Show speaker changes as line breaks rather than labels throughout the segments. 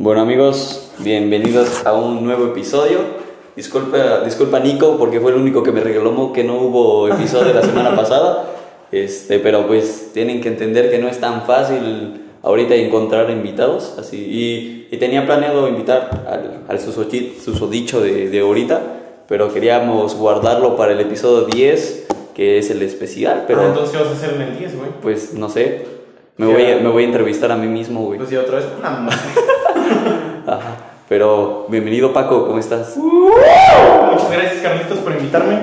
Bueno amigos, bienvenidos a un nuevo episodio. Disculpa, disculpa Nico porque fue el único que me regaló que no hubo episodio la semana pasada. Este, pero pues tienen que entender que no es tan fácil ahorita encontrar invitados. Así, y, y tenía planeado invitar al, al susodicho de, de ahorita, pero queríamos guardarlo para el episodio 10, que es el especial. Pero
Ah, entonces, ¿qué vas a hacer en el 10, güey?
pues no sé, me
Sí,
voy, a, me voy a entrevistar a mí mismo, güey.
Pues ya otra vez. Una madre.
Ajá. Pero bienvenido Paco, ¿cómo estás?
Muchas gracias, Carlitos, por invitarme.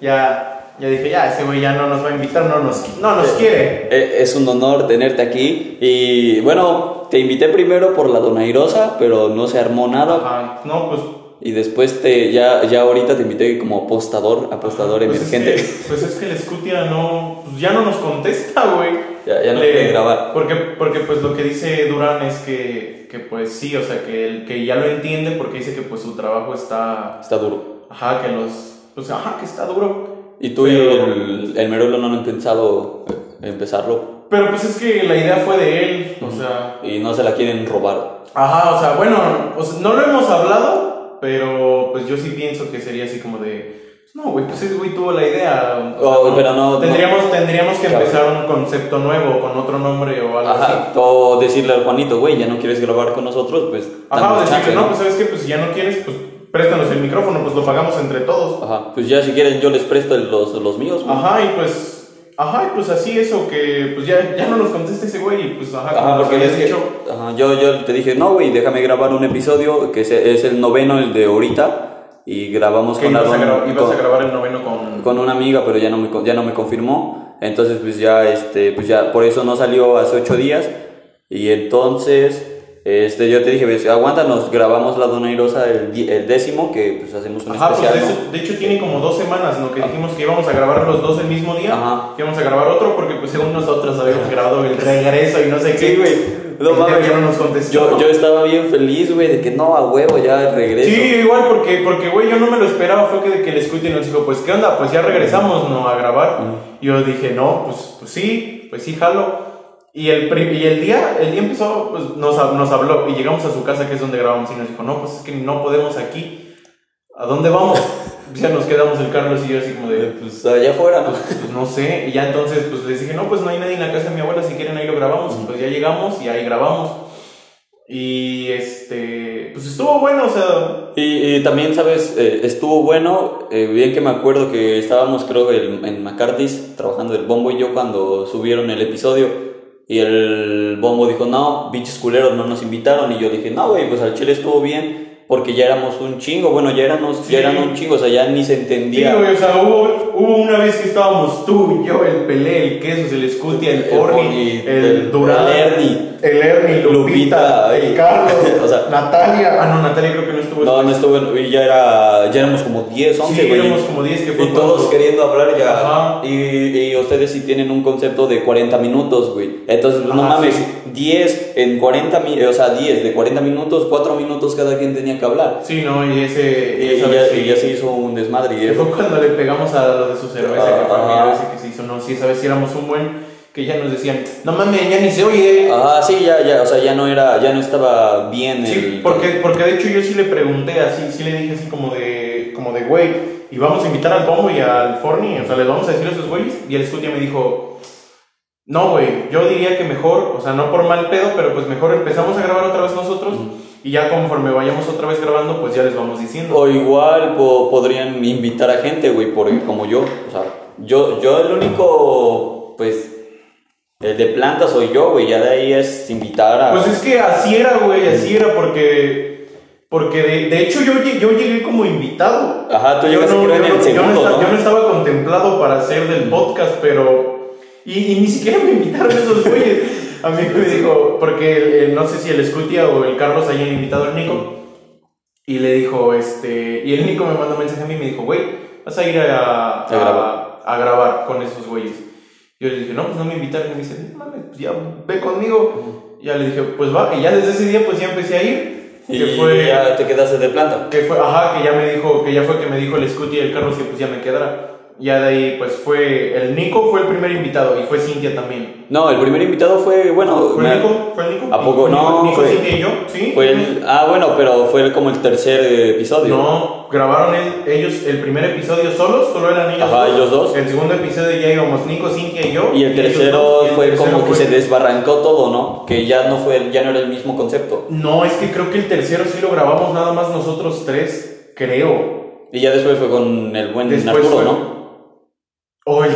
Ya, ya dije, ya, ese güey ya no nos va a invitar, no nos, no nos quiere.
Eh, Es un honor tenerte aquí y bueno, te invité primero por la Donairosa, pero no se armó nada
Ajá, no, pues.
y después te ya ya ahorita te invité como apostador, apostador
pues
emergente.
Es que, pues es que el Scutia no, pues ya no nos contesta, güey.
Ya- ya no
Le-
quiere grabar.
Porque, porque pues lo que dice Durán es que, que pues sí, o sea, que, el, que ya lo entiende porque dice que pues su trabajo está,
Está duro.
ajá, que los, pues ajá, que está duro.
Y tú y el, el Meruelo no han pensado eh, empezarlo
Pero pues es que la idea fue de él, o sea,
y no se la quieren robar.
Ajá, o sea, bueno, o sea, no lo hemos hablado, pero pues yo sí pienso que sería así como de. No, güey, pues ese güey tuvo la idea. o sea,
Oh, pero no-
Tendríamos, tendríamos que
Claro.
empezar un concepto nuevo, con otro nombre o algo así.
Ajá, o decirle al Juanito, güey, ya no quieres grabar con nosotros, pues
Ajá, o decirle, no, pues sabes que pues si ya no quieres, pues préstanos el micrófono, pues lo pagamos entre todos.
Ajá, pues ya si quieren yo les presto los, los míos. güey.
Ajá, y pues. Ajá, y pues así eso, que pues ya, ya no nos contesta ese güey, y pues ajá,
Ajá,
como
porque
habías
es que,
dicho.
ajá, yo, yo te dije, no, güey, déjame grabar un episodio que es, es el noveno, el de ahorita, y grabamos con,
ibas, a,
Aaron-
gra- ibas
con-
a grabar el noveno con.
con una amiga, pero ya no, me, ya no me confirmó. Entonces, pues ya, este, pues ya, por eso no salió hace ocho días. Y entonces, este, yo te dije, ves, aguántanos, grabamos la Donairosa el, el décimo, que pues hacemos un
Ajá, pues
especial.
de,
¿no?
hecho, de hecho tiene como dos semanas, ¿no? Que dijimos que íbamos a grabar los dos el mismo día.
Ajá.
Que íbamos a grabar otro porque pues según nosotros habíamos grabado el regreso y no sé qué.
Güey. No mames.
ya no nos contestó.
Yo, yo estaba bien feliz, güey, de que no, a huevo, ya regreso.
Sí, igual porque, porque, güey, yo no me lo esperaba. Fue que de que el Scuti nos dijo, pues, ¿qué onda? Pues ya regresamos, ¿no? A grabar. Y yo dije, no, pues, pues sí, pues sí, jalo. Y el, y el día, el día empezó, pues nos, nos habló y llegamos a su casa, que es donde grabamos, y nos dijo, no, pues es que no podemos aquí. ¿A dónde vamos? ya nos quedamos el Carlos y yo así como de,
Pues allá afuera, ¿no?
pues no sé, y ya entonces pues les dije, no, pues no hay nadie en la casa de mi abuela, si quieren ahí lo grabamos, pues ya llegamos y ahí grabamos. Y este, pues estuvo bueno, o sea,
Y, y también, ¿sabes? Eh, estuvo bueno, eh, bien que me acuerdo que estábamos, creo, en, en McCarthy's trabajando el bombo y yo cuando subieron el episodio. Y el bombo dijo, no, bichos culeros no nos invitaron. Y yo dije, no, güey, pues al chile estuvo bien porque ya éramos un chingo. Bueno, ya, éramos,
Sí.
ya eran un chingo, o sea, ya ni se
sí,
entendía.
güey, o sea, hubo, hubo una vez que estábamos tú, yo, el Pelé, el Quesos, el Scutia, el
El
Forni,
Forni,
el,
el-
Durán,
el Ernie.
el Ernie, Lupita,
Lupita,
el
y-
Carlos,
o sea-
Natalia, ah, no, Natalia creo que no estuvo.
No, no estuvo, y ya, era, ya éramos como 10, 11,
Sí, éramos como 10 que fue
Y todos
cuando-
queriendo hablar ya.
Ajá.
Y, y ustedes sí tienen un concepto de 40 minutos, güey. Entonces, pues, no mames,
sí.
10 en 40 minutos, o sea, 10 de 40 minutos, 4 minutos cada quien tenía que hablar.
Sí, no, y ese...
Y, y ya,
sí-
y ya se hizo un desmadre. Y
fue cuando le pegamos a lo de su cerveza, que fue
Ah.
ese que se hizo, no, sí, esa vez sí éramos un buen, que ya nos decían, no mames, ya ni se oye.
Ajá, sí, ya, ya, o sea, ya no era, ya no estaba bien
Sí,
el...
porque, porque de hecho yo sí le pregunté así, sí le dije así como de, como de, güey, y vamos a invitar al Pombo y al Forni, o sea, les vamos a decir a esos güeyes, y el Scutia me dijo, no, güey, yo diría que mejor, o sea, no por mal pedo, pero pues mejor empezamos a grabar otra vez nosotros, y ya conforme vayamos otra vez grabando, pues ya les vamos diciendo.
O igual po- podrían invitar a gente, güey, porque como yo, o sea, yo, yo el único, pues, el de planta soy yo, güey, ya de ahí es invitar a...
Pues es que así era, güey, así era porque... Porque de, de hecho yo, yo llegué como invitado.
Ajá, tú
Yo no,
creo en
yo
el
no- yo no
segundo,
esta-
¿no?
yo no estaba contemplado para ser del podcast, pero... Y, y ni siquiera me invitaron esos güeyes. A mí me dijo, porque el- el- no sé si el Scutia o el Carlos hayan invitado al Nico. Y le dijo, este... Y el Nico me mandó un mensaje a mí y me dijo, güey, vas a ir a,
A grabar.
a grabar con esos güeyes. Yo le dije, no, pues no me invitaron. Y me dice, no mames, pues ya ve conmigo. Y ya le dije, pues va. Y ya desde ese día, pues ya empecé a ir.
Y
Que fue,
ya te quedaste de planta.
que fue, ajá, que ya me dijo, que ya fue que me dijo el Scuti y el Carlos que pues ya me quedara. Ya de ahí, pues fue. El Nico fue el primer invitado y fue Cintia también.
No, el primer invitado fue, bueno.
¿Fue
me-
el Nico? ¿Fue el Nico?
¿A poco?
¿Fue
No,
Nico,
fue-
Cintia y yo? ¿Sí?
Fue el, ah, bueno, pero fue como el tercer episodio.
No, grabaron el- ellos el primer episodio solos, solo eran ellos
Ajá,
dos.
ellos dos.
El segundo episodio ya íbamos Nico, Cintia y yo.
Y el
ellos
tercero
dos, y el
fue
tercero
como que
fue-
se desbarrancó todo, ¿no? Que ya no fue, ya no era el mismo concepto.
No, es que creo que el tercero sí lo grabamos nada más nosotros tres, creo.
Y ya después fue con el buen
Después
Arturo,
fue-
¿no?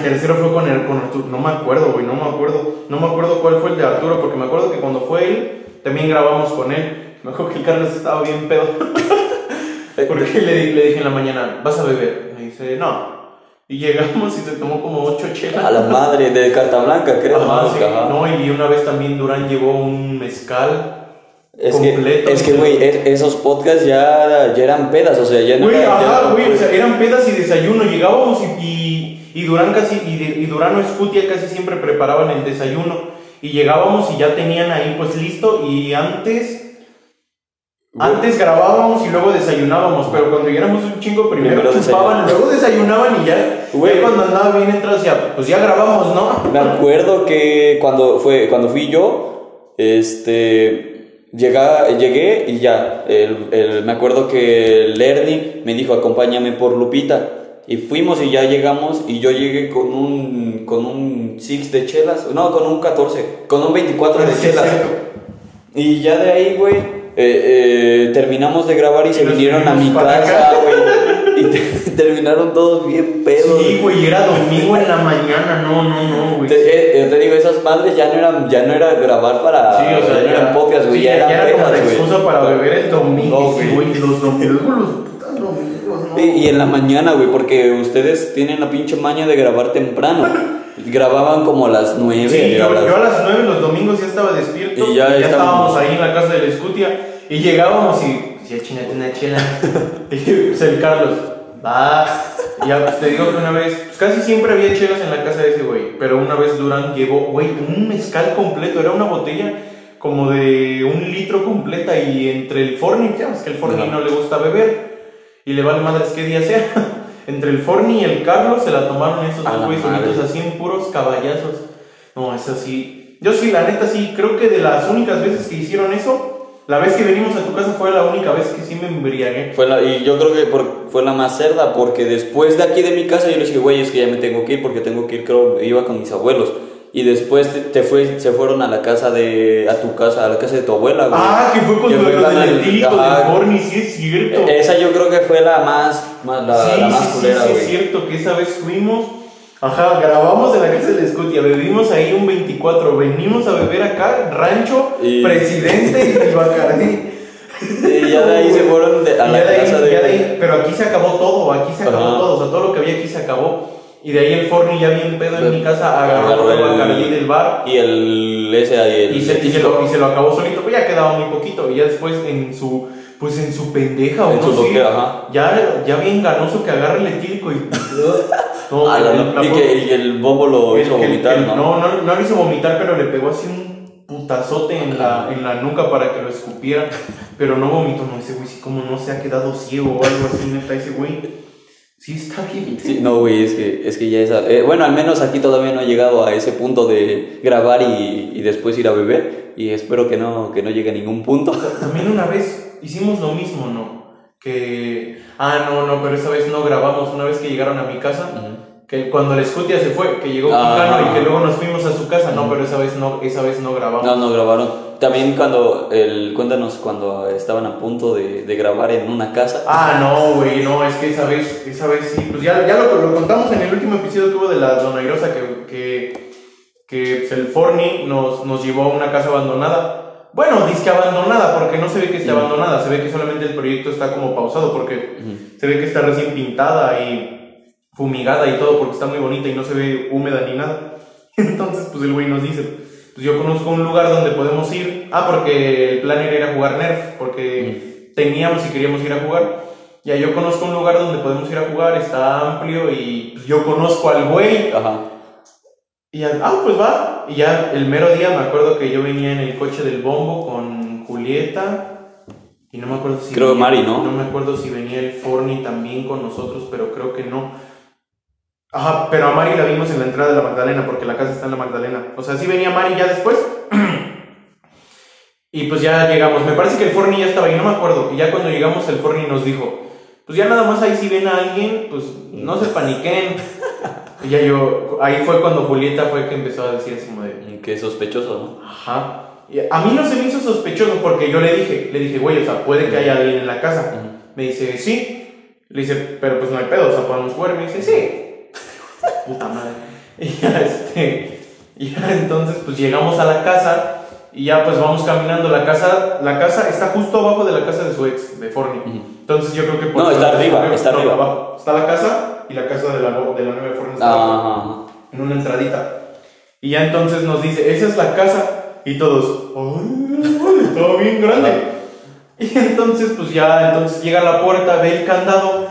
El tercero fue con, el, con Arturo, no me acuerdo, güey, no me acuerdo. No me acuerdo cuál fue el de Arturo, porque me acuerdo que cuando fue él, también grabamos con él. Me acuerdo que el Carlos estaba bien pedo. porque le, le dije en la mañana, ¿vas a beber? Me dice, no. Y llegamos y se tomó como ocho chelas.
A la madre de Carta Blanca, creo.
Ajá, sí. No, y una vez también Durán llevó un mezcal.
Es que,
completo.
es que, güey, es- esos podcasts ya, ya eran pedas, o sea, ya no
Güey, ajá, güey, o sea, eran pedas y desayuno. Llegábamos y, y, y Durán casi, y, Durán o Escutia casi siempre preparaban el desayuno. Y llegábamos y ya tenían ahí pues listo. Y antes, antes grabábamos y luego desayunábamos. Pero cuando ya éramos un chingo, primero
Primero
chupaban, luego desayunaban y ya.
Güey.
cuando andaba bien entrados, ya, pues ya grabamos, ¿no?
Me acuerdo que cuando, fue, cuando fui yo, este, llega, llegué y ya, el, el- me acuerdo que el Ernie me dijo, acompáñame por Lupita. Y fuimos y ya llegamos y yo llegué con un, con un 6 de chelas, no, con un 14, con un 24 de chelas. Y ya de ahí, güey, eh, eh, terminamos de grabar y se
nos
vinieron a mi casa, güey. Y te- terminaron todos bien pedos.
Sí, güey, era domingo en la mañana, no, no, no, güey.
Te, eh, yo te digo, esas madres ya no eran, ya no era grabar para,
Sí, o sea,
ya no eran podcast, güey,
sí,
ya, eran
era como la
pedas, güey.
excusa para beber el domingo,
No, güey.
güey, los domingos, los ¿no?
Y, y en la mañana, güey, porque ustedes tienen la pinche maña de grabar temprano. Grababan como a las nueve.
Sí,
a
yo,
las-
yo a las 9 los domingos ya estaba despierto
Y
y
ya
ya,
estábamos-
estábamos ahí en la casa de la escutia y llegábamos y ya chingate una chela. y el Carlos, va. Y ya te digo que una vez, pues, casi siempre había chelas en la casa de ese güey, pero una vez Durán llevó, güey, un mezcal completo, era una botella como de un litro completa y entre el Forni, ya ves que el Forni no le gusta beber y le vale madres qué día sea. Entre el Forni y el Carlos se la tomaron esos dos güeyes
madre.
solitos así en puros caballazos. No, es así. Yo sí, la neta sí, creo que de las únicas veces que hicieron eso, la vez que venimos a tu casa fue la única vez que sí me embriagué.
Fue la, y yo creo que por- fue la más cerda, porque después de aquí de mi casa yo le dije, güey, es que ya me tengo que ir, porque tengo que ir, creo, iba con mis abuelos. Y después te, te fue, se fueron a la casa de, a tu casa, a la casa de tu abuela, güey.
Ah, que fue cuando
fue
lo
cuando
del
ajá.
del Forni, sí es cierto.
Esa yo creo que fue la más, más- la,
sí,
la más
sí, sí,
culera,
sí,
güey.
es cierto que esa vez fuimos. Ajá, grabamos en la casa de la Escutia, bebimos ahí un 24, venimos a beber acá, rancho,
Y-
presidente y Bacardí.
Y ya de ahí se fueron de- a la
de ahí-
casa de...
de ahí- pero aquí se acabó todo, aquí se acabó
Ajá.
todo, o sea, todo lo que había aquí se acabó. Y de ahí el Forni ya bien pedo en mi casa agarró el Bacardí del bar
Y el... ese ahí, el...
y se, y se lo, y se lo acabó solito, pues ya quedaba muy poquito. Y ya después en su, pues en su pendeja o
En
no
su
sé,
loquera, ajá.
ya, ya bien ganoso que agarra el etílico y... No,
Ah, la-
me
y,
acuerdo-
que, y el bombo lo
el-
hizo
el-
vomitar,
el-
¿no?
No, no, no lo hizo vomitar, pero le pegó así un putazote en la, en la nuca para que lo escupiera. Pero no vomitó, no, ese güey sí como no se ha quedado ciego o algo así, neta, ese güey. Sí está bien.
Sí, no, güey, es que, es que ya esa... eh, bueno, al menos aquí todavía no he llegado a ese punto de grabar y, y después ir a beber. Y espero que no, que no llegue a ningún punto.
También una vez hicimos lo mismo, ¿no? Que... Ah, no, no, pero esa vez no grabamos, una vez que llegaron a mi casa. Que cuando la Scutia se fue, que llegó
Ah.
Quijano y que luego nos fuimos a su casa, no, pero esa vez no, esa vez no grabamos.
No, no grabaron. También cuando... El, cuéntanos cuando estaban a punto de, de grabar en una casa.
Ah, no, güey, no, es que esa vez, esa vez sí, pues ya, ya lo, lo contamos en el último episodio que hubo de la Donairosa que, que, que el Forni nos, nos llevó a una casa abandonada. Bueno, dice que abandonada, porque no se ve que esté abandonada, se ve que solamente el proyecto está como pausado, porque se ve que está recién pintada y fumigada y todo, porque está muy bonita y no se ve húmeda ni nada. Entonces, pues el güey nos dice, pues yo conozco un lugar donde podemos ir. Ah, porque el plan era ir a jugar Nerf, porque teníamos y queríamos ir a jugar. Ya yo conozco un lugar donde podemos ir a jugar, está amplio y pues, yo conozco al güey.
Ajá.
Y ya, ah, pues va. Y ya el mero día me acuerdo que yo venía en el coche del bombo con Julieta. Y no me acuerdo si.
Creo
venía-
Mari, ¿no?
No me acuerdo si venía el Forni también con nosotros, pero creo que no. Ajá, pero a Mari la vimos en la entrada de la Magdalena, porque la casa está en la Magdalena. O sea, sí venía Mari ya después. y pues ya llegamos. Me parece que el Forni ya estaba ahí, no me acuerdo. Y ya cuando llegamos, el Forni nos dijo: Pues ya nada más ahí si ven a alguien, pues no se paniquen. y ya yo, ahí fue cuando Julieta fue que empezó a decir así como de.
Qué sospechoso, ¿no?
Ajá. Y a mí no se me hizo sospechoso porque yo le dije, le dije, güey, o sea, puede que haya alguien en la casa. Me dice, sí. Le dice, pero pues no hay pedo, o sea, podemos jugar. Me dice, sí. Puta madre. Y ya, este, y ya entonces, pues llegamos a la casa y ya pues vamos caminando. La casa, la casa está justo abajo de la casa de su ex, de Forni. Entonces yo creo que... por
No, está arriba, está
no,
arriba.
abajo. Está la casa y la casa de la, de la nueva Forni está abajo en una entradita. Y ya entonces nos dice, esa es la casa. Y todos, ¡ay, está bien grande! Y entonces, pues ya, entonces llega a la puerta, ve el candado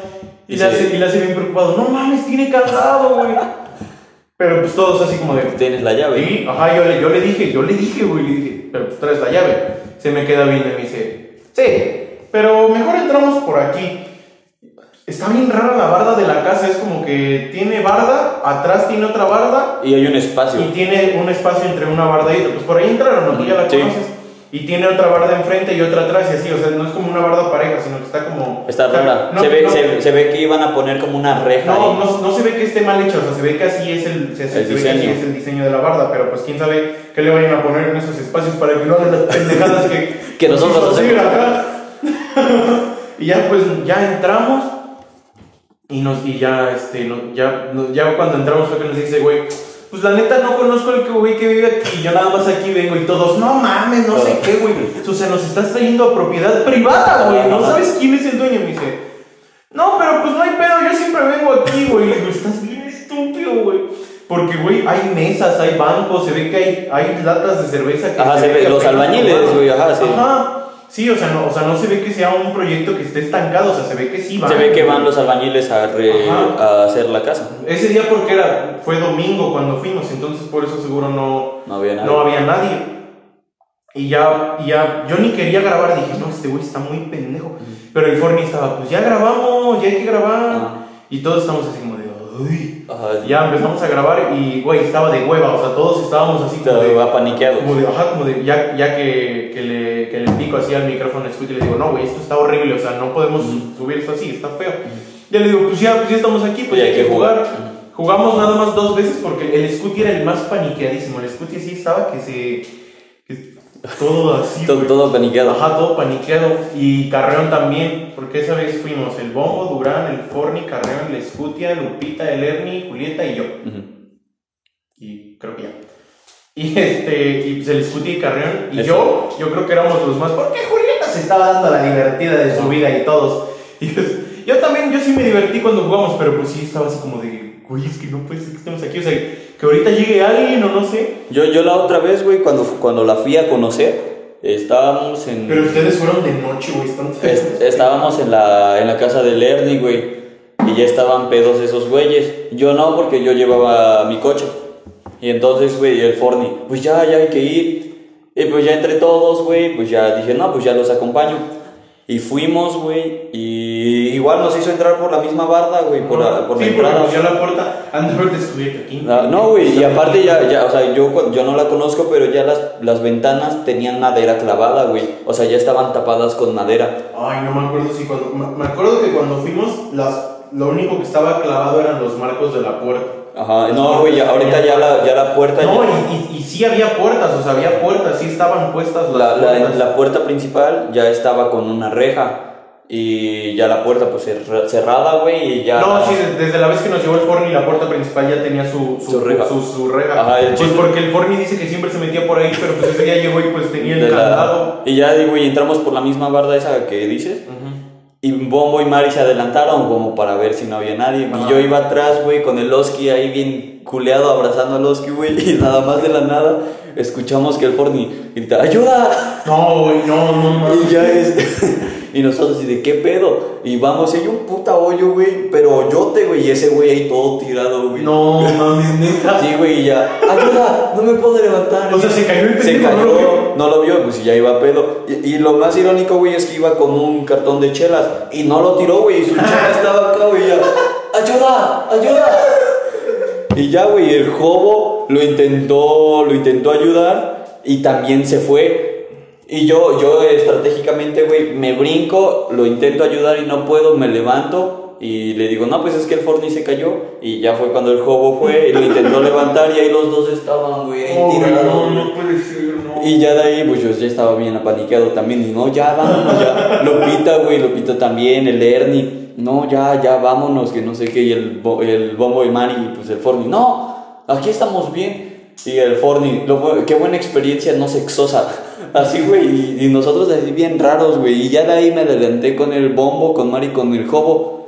y,
Y
le, hace, y le hace bien preocupado, no mames, tiene candado, güey. Pero pues todos así como de,
Tienes la llave.
sí, ajá, yo le, yo le dije, yo le dije, güey, le dije, pero pues traes la llave. Se me queda viendo y me dice, sí, pero mejor entramos por aquí. Está bien rara la barda de la casa, es como que tiene barda, atrás tiene otra barda
Y hay un espacio.
y tiene un espacio entre una barda y otra. Pues por ahí entraron, ¿no? Tú ya la
Sí.
conoces. Y tiene otra barda enfrente y otra atrás y así, o sea, no es como una barda pareja, sino que está como...
Está
o sea,
rara.
no-
se, ve,
no-
se, se ve que iban a poner como una reja.
no, no, no se ve que esté mal hecho, o sea, se ve que así es el, se, se
El
ve que así
diseño.
es el diseño de la barda, pero pues quién sabe qué le vayan a poner en esos espacios para que no hagan las pendejadas que,
Que nosotros hacemos.
acá. y ya pues ya entramos y nos y ya este no- ya ya cuando entramos fue que nos dice güey pues la neta no conozco el que güey que vive aquí yo nada más aquí vengo y todos no mames no sé qué güey o sea nos estás trayendo a propiedad privada güey no sabes quién es el dueño me dice. No pero pues no hay pedo yo siempre vengo aquí güey le digo estás bien estúpido güey porque, güey, hay mesas, hay bancos, se ve que hay, hay latas de cerveza que
Ajá, se
ve
los albañiles, güey, ajá, sí.
Ajá. Sí, o sea, no, o sea, no se ve que sea un proyecto que esté estancado, o sea, se ve que sí van.
Se ve que van los albañiles a, re- a hacer la casa.
Ese día porque era, fue domingo cuando fuimos, entonces por eso seguro no,
No había nada.
no había nadie. Y ya, y ya, yo ni quería grabar, dije, no, este güey está muy pendejo. Pero el Forni estaba, pues ya grabamos, ya hay que grabar. Y todos estamos así como de, uy.
Ajá.
Ya empezamos a grabar y, güey, estaba de hueva, o sea, todos estábamos así como de,
Estaba paniqueado.
como de, ajá, como de, ya, ya que, que, le, que le pico así al micrófono, escucho y le digo, no, güey, esto está horrible, o sea, no podemos subir esto así, está feo. Ya le digo, pues ya, pues ya estamos aquí, pues
Ya
hay que jugar.
jugar.
Jugamos nada más dos veces porque el Scooty era el más paniqueadísimo. El Scooty sí estaba que se. que todo así.
Todo, todo paniqueado.
Ajá, todo paniqueado. Y Carreón también, porque esa vez fuimos el Bombo, Durán, el Forni, Carreón, el Scutia, Lupita, el Ernie, Julieta y yo. Y creo que ya. Y este, y pues el Scuti y Carreón y
Eso.
yo, yo creo que éramos los más, porque Julieta se estaba dando la divertida de su vida y todos. Y pues, yo también, yo sí me divertí cuando jugamos, pero pues sí estaba así como de, güey, es que no puede ser que estemos aquí, o sea, que ahorita llegue alguien o no sé.
Yo, yo la otra vez, güey, cuando, cuando la fui a conocer, estábamos en...
Pero ustedes fueron de noche, güey, están
Es- estábamos en la, en la casa del Ernie, güey. Y ya estaban pedos esos güeyes. Yo no, porque yo llevaba mi coche. Y entonces, güey, el Forni, pues ya, ya hay que ir. Y pues ya entre todos, güey, pues ya dije, no, pues ya los acompaño. Y fuimos, güey, y igual nos hizo entrar por la misma barda, güey, por la, por la
sí, porque
entrada.
la puerta de aquí.
Ah, No, güey, y aparte ya, ya, o sea, yo, yo no la conozco, pero ya las, las ventanas tenían madera clavada, güey. O sea, ya estaban tapadas con madera.
Ay, no me acuerdo si cuando. Me me acuerdo que cuando fuimos, las, lo único que estaba clavado eran los marcos de la puerta.
Ajá, no, güey, ya- ahorita ya la, ya la puerta,
No,
ya-
y, y, y sí había puertas, o sea, había puertas, sí estaban puestas las
la, la,
puertas.
la puerta principal ya estaba con una reja. Y ya la puerta, pues cerra- cerrada, güey, y ya.
No, sí, de- desde la vez que nos llevó el Forni, la puerta principal ya tenía su, su,
Su reja.
Su, su reja.
Ajá, el
pues
chiste-
porque el Forni dice que siempre se metía por ahí, pero pues ese día llegó y pues tenía el
de la-
candado.
y ya, güey, entramos por la misma barda esa que dices. Y Bombo y Mari se adelantaron como para ver si no había nadie. Y yo iba atrás, güey, con el Oski ahí bien culeado abrazando al Oski, güey. Y nada más de la nada escuchamos que el Forni grita, ¡ayuda!
No, güey, no, no, no.
Y ya es. y nosotros así de qué pedo. Y vamos, y hay un puta hoyo, güey. Pero hoyote, güey. Y ese güey ahí todo tirado, güey.
No, mames, neta.
Sí, güey, y ya. ¡Ayuda! No me puedo levantar.
O sea, se cayó el
Se cayó,
¿no lo vio?
no lo vio, pues ya iba a pedo. Y, y lo más irónico, güey, es que iba con un cartón de chelas. Y no lo tiró, güey. Y su chela estaba acá, güey. y ya, ¡Ayuda! ¡Ayuda! Y ya, güey, el jobo lo intentó, lo intentó ayudar y también se fue. Y yo, yo estratégicamente, güey, me brinco, lo intento ayudar y no puedo, me levanto y le digo, no, pues es que el Forni se cayó. Y ya fue cuando el Jobo fue y lo intentó levantar y ahí los dos estaban, güey, ahí tirados.
no, no puede ser, no.
Y ya de ahí, pues yo ya estaba bien apaniqueado también. Y no, ya vámonos, ya. Lopita, güey, Lopita también, el Ernie. No, ya, ya vámonos, que no sé qué. Y el, el Bombo y Mari, pues el Forni. No, aquí estamos bien. Y el bu- qué buena experiencia no sexosa. Así, güey, y, y nosotros así bien raros, güey. Y ya de ahí me adelanté con el Bombo, con Mari, con el Jobo.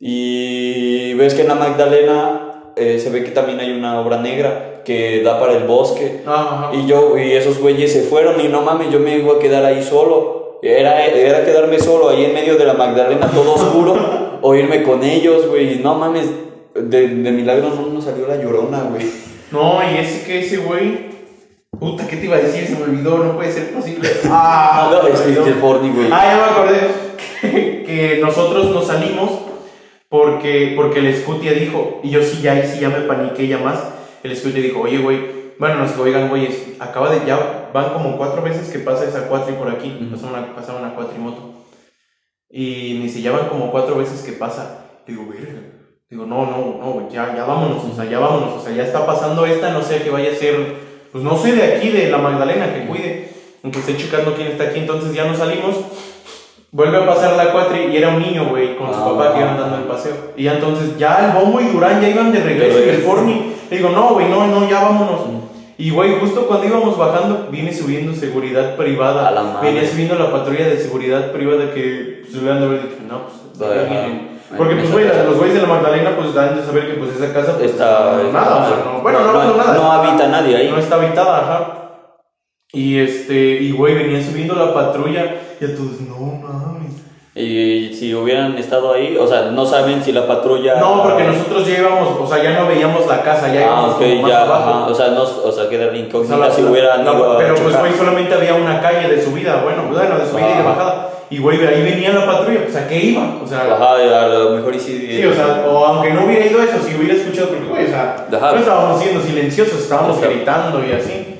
Y ves que en la Magdalena eh, se ve que también hay una obra negra que da para el bosque.
Ajá.
Y yo, y esos güeyes se fueron y no mames, yo me iba a quedar ahí solo. Era, era quedarme solo ahí en medio de la Magdalena, todo oscuro, o irme con ellos, güey. No mames, de, de milagro no nos salió la llorona, güey.
No, y ese que ese güey. Puta, ¿qué te iba a decir? Se me olvidó, no puede ser posible. Ah,
No,
se me
es Forni, güey.
Ah, ya me acordé que, que nosotros nos salimos porque, porque el Scutia dijo, y yo sí ya, sí ya me paniqué ya más. El Scutia dijo, oye, güey, bueno, nos dijo, oigan, güeyes, acaba de, ya van como cuatro veces que pasa esa cuatri por aquí,
Ujú.
pasa una, pasa una cuatrimoto. Y me dice, ya van como cuatro veces que pasa. Digo, verga. Digo, no, no, no, güey, ya, ya vámonos, o sea, ya vámonos, o sea, ya está pasando esta, no sé qué vaya a ser, pues no sé, de aquí, de la Magdalena, que cuide, aunque esté checando quién está aquí, entonces ya nos salimos, vuelve a pasar la cuatri y era un niño, güey, con su
Ah,
papá que iban dando el paseo, y ya entonces, ya el bombo y Durán ya iban de regreso, y el. Forni, le digo, no, güey, no, no, ya vámonos. Y güey, justo cuando íbamos bajando, viene subiendo seguridad privada.
A la madre.
Venía subiendo la patrulla de seguridad privada que pues, le han de haber dicho, no, pues, Porque, pues, güey, los güeyes de la Magdalena, pues, dan de saber que, pues, esa casa, pues,
Está,
no,
está-
nada, o sea, no, bueno, no, no, nada.
no habita nadie ahí.
No está habitada, ajá. Y, este, y, güey, venía subiendo la patrulla y a todos, no mames.
Y si hubieran estado ahí, o sea, no saben si la patrulla.
No, porque nosotros ya íbamos, o sea, ya no veíamos la casa, ya
Ah,
íbamos
ok,
como más
ya,
abajo.
ajá, o sea, no, o sea, queda
O sea,
incógnita si hubieran
la-
ido a
Pero pues, güey, solamente había una calle de subida, bueno, bueno, de subida y de bajada. Y, güey, ahí venía la patrulla, pues, ¿a qué iba? O sea,
Ajá, a lo mejor y sí.
sí, o sea, o aunque no hubiera ido eso, si hubiera escuchado, porque, güey, o sea,
Ajá.
no estábamos siendo silenciosos, estábamos gritando y así.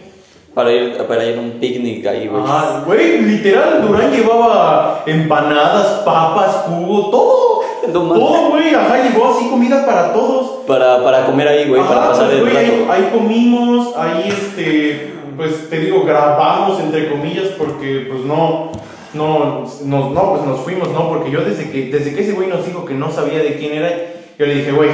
Para ir, para ir a un picnic ahí, güey.
Ajá, güey, literal, Durán llevaba empanadas, papas, jugo, todo.
No.
Todo, güey, ajá, llevó así comida para todos.
Para, para comer ahí, güey, para pasar
pues,
el
güey,
rato.
ahí, ahí comimos, ahí este, pues te digo, grabamos entre comillas porque pues no, no, nos, no, pues nos fuimos, ¿no? Porque yo desde que, desde que ese güey nos dijo que no sabía de quién era, yo le dije, güey,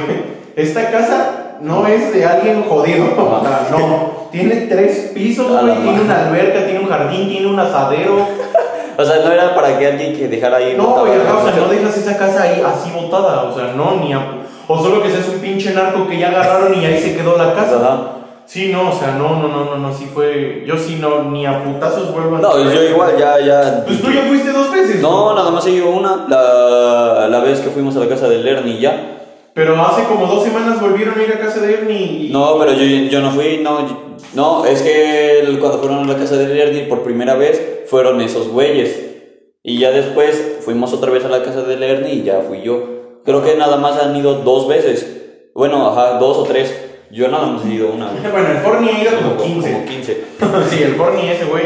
esta casa no es de alguien jodido, o sea, no, tiene tres pisos, güey, tiene una alberca, tiene un jardín, tiene un asadero.
O sea, no era para que alguien que dejara ahí.
No, güey, o sea, no dejas esa casa ahí así botada, o sea, no, ni a... O solo que seas un pinche narco que ya agarraron y ahí se quedó la casa. Sí, no, o sea, no, no, no, no, no, sí fue. Yo sí no, ni a putazos vuelvo a
No, yo igual, ya, ya.
Pues tú ya fuiste dos veces.
No, nada más he ido una. La, la vez que fuimos a la casa del Ernie ya.
Pero hace como dos semanas volvieron a ir a casa de Ernie y.
No, pero yo, yo no fui, no, yo- no, es que el- cuando fueron a la casa del Ernie por primera vez fueron esos güeyes. Y ya después fuimos otra vez a la casa del Ernie y ya fui yo. Creo que nada más han ido dos veces. Bueno, ajá, dos o tres. Yo nada más he ido una. güey.
Bueno, el Forni ha ido como
Como
15.
15.
sí, el Forni, ese güey.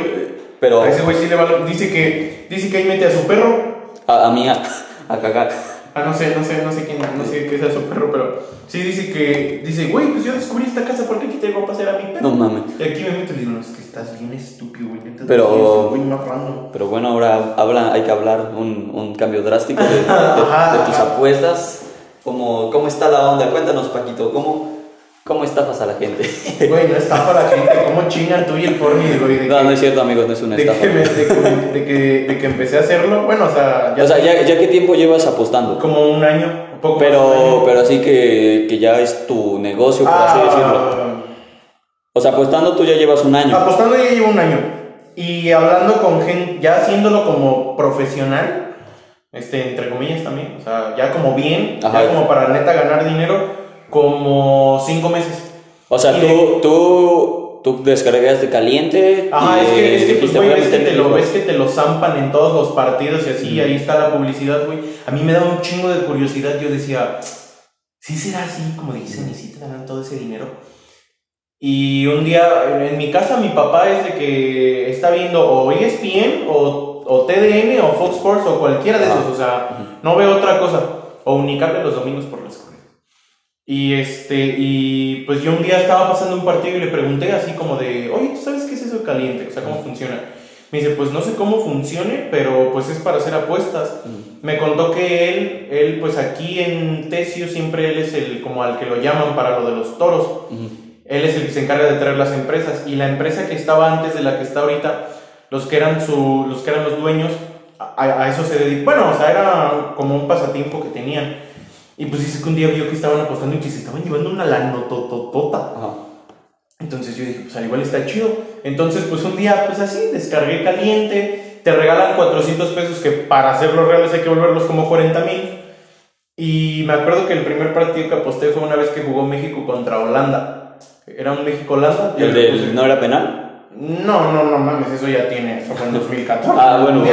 Pero
A ese güey sí le vale. Dice que, dice que ahí mete a su perro.
a, a mí a, a cagar.
Ah, no sé, no sé, no sé quién, no sé qué sea su perro, pero sí dice que, dice, güey, pues yo descubrí esta casa, ¿por qué aquí tengo a pasear a mi perro?
No mames.
Y aquí me meto y digo, no, es que estás bien estúpido, güey.
Pero-. Pero bueno, ahora habla, hay que hablar un, un cambio drástico de, de- de
Ajá,
tus apuestas. ¿Cómo, ¿Cómo está la onda? Cuéntanos, Paquito, ¿cómo, cómo estafas a la gente?
Güey, no estafa la gente, ¿cómo chingan tú y el Forni, güey?
No,
que-
no es cierto, amigos, no es una
de
estafa.
que, me- de, que, de, que, de que empecé a hacerlo, bueno, o sea, ya,
O sea, ¿ya, ya qué tiempo llevas apostando?
como un año, un poco más de un
Pero,
año.
pero así que, que ya es tu negocio, por así decirlo.
Ah,
O sea, apostando tú ya llevas un año.
apostando ya llevo un año. Y hablando con gente, ya haciéndolo como profesional, este, entre comillas también, o sea, ya como bien,
Ajá.
ya como para neta ganar dinero, como cinco meses.
O sea,
Y
tú, tú, tú descargaste caliente.
Ajá,
y
es que, es que pues, güey, ves que, te lo, ves que te lo zampan en todos los partidos y así, ahí está la publicidad, güey. A mí me daba un chingo de curiosidad, yo decía, ¿sí será así como dicen y sí te darán todo ese dinero? Y un día en mi casa mi papá es de que está viendo o ESPN o, o TDN o Fox Sports o cualquiera de esos, o sea, no veo otra cosa. O Unicable los domingos por las corridas. Y este, y pues yo un día estaba pasando un partido y le pregunté así como de, oye, ¿tú sabes qué es eso caliente? O sea, ¿cómo funciona? Me dice, pues no sé cómo funcione, pero pues es para hacer apuestas. Me contó que él, él pues aquí en Tesio siempre él es el como al que lo llaman para lo de los toros. Él es el que se encarga de traer las empresas y la empresa que estaba antes de la que está ahorita, los que eran su, los que eran los dueños, a, a eso se dedican. Bueno, o sea, era como un pasatiempo que tenían. Y pues dice que un día vio que estaban apostando y que se estaban llevando una lanotototota.
Ajá.
Entonces yo dije, pues al igual está chido. Entonces, pues un día, pues así, descargué caliente, te regalan 400 pesos que para hacerlos reales hay que volverlos como 40 mil. Y me acuerdo que el primer partido que aposté fue una vez que jugó México contra Holanda. Era un México-Holanda.
¿El del no era penal?
No, no, no mames, eso ya tiene, eso fue en 2014.
Ah, bueno,
güey.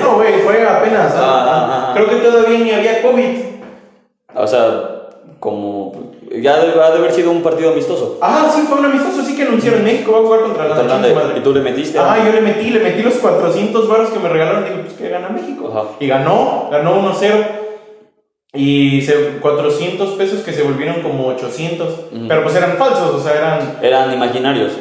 No, güey, fue apenas.
Ah,
ah,
ah.
Creo que todavía ni había COVID.
O sea, como. Ya ha de haber sido un partido amistoso.
Ah, sí, fue un amistoso, sí que anunciaron México va a jugar contra la
Holanda, Y tú le metiste.
Ah, yo le metí, le metí los 400 baros que me regalaron. Digo, pues que gana México.
Ajá.
Y ganó, ganó 1-0. Y se, 400 pesos que se volvieron como 800.
Ujú.
Pero pues eran falsos, o sea, eran.
Eran imaginarios.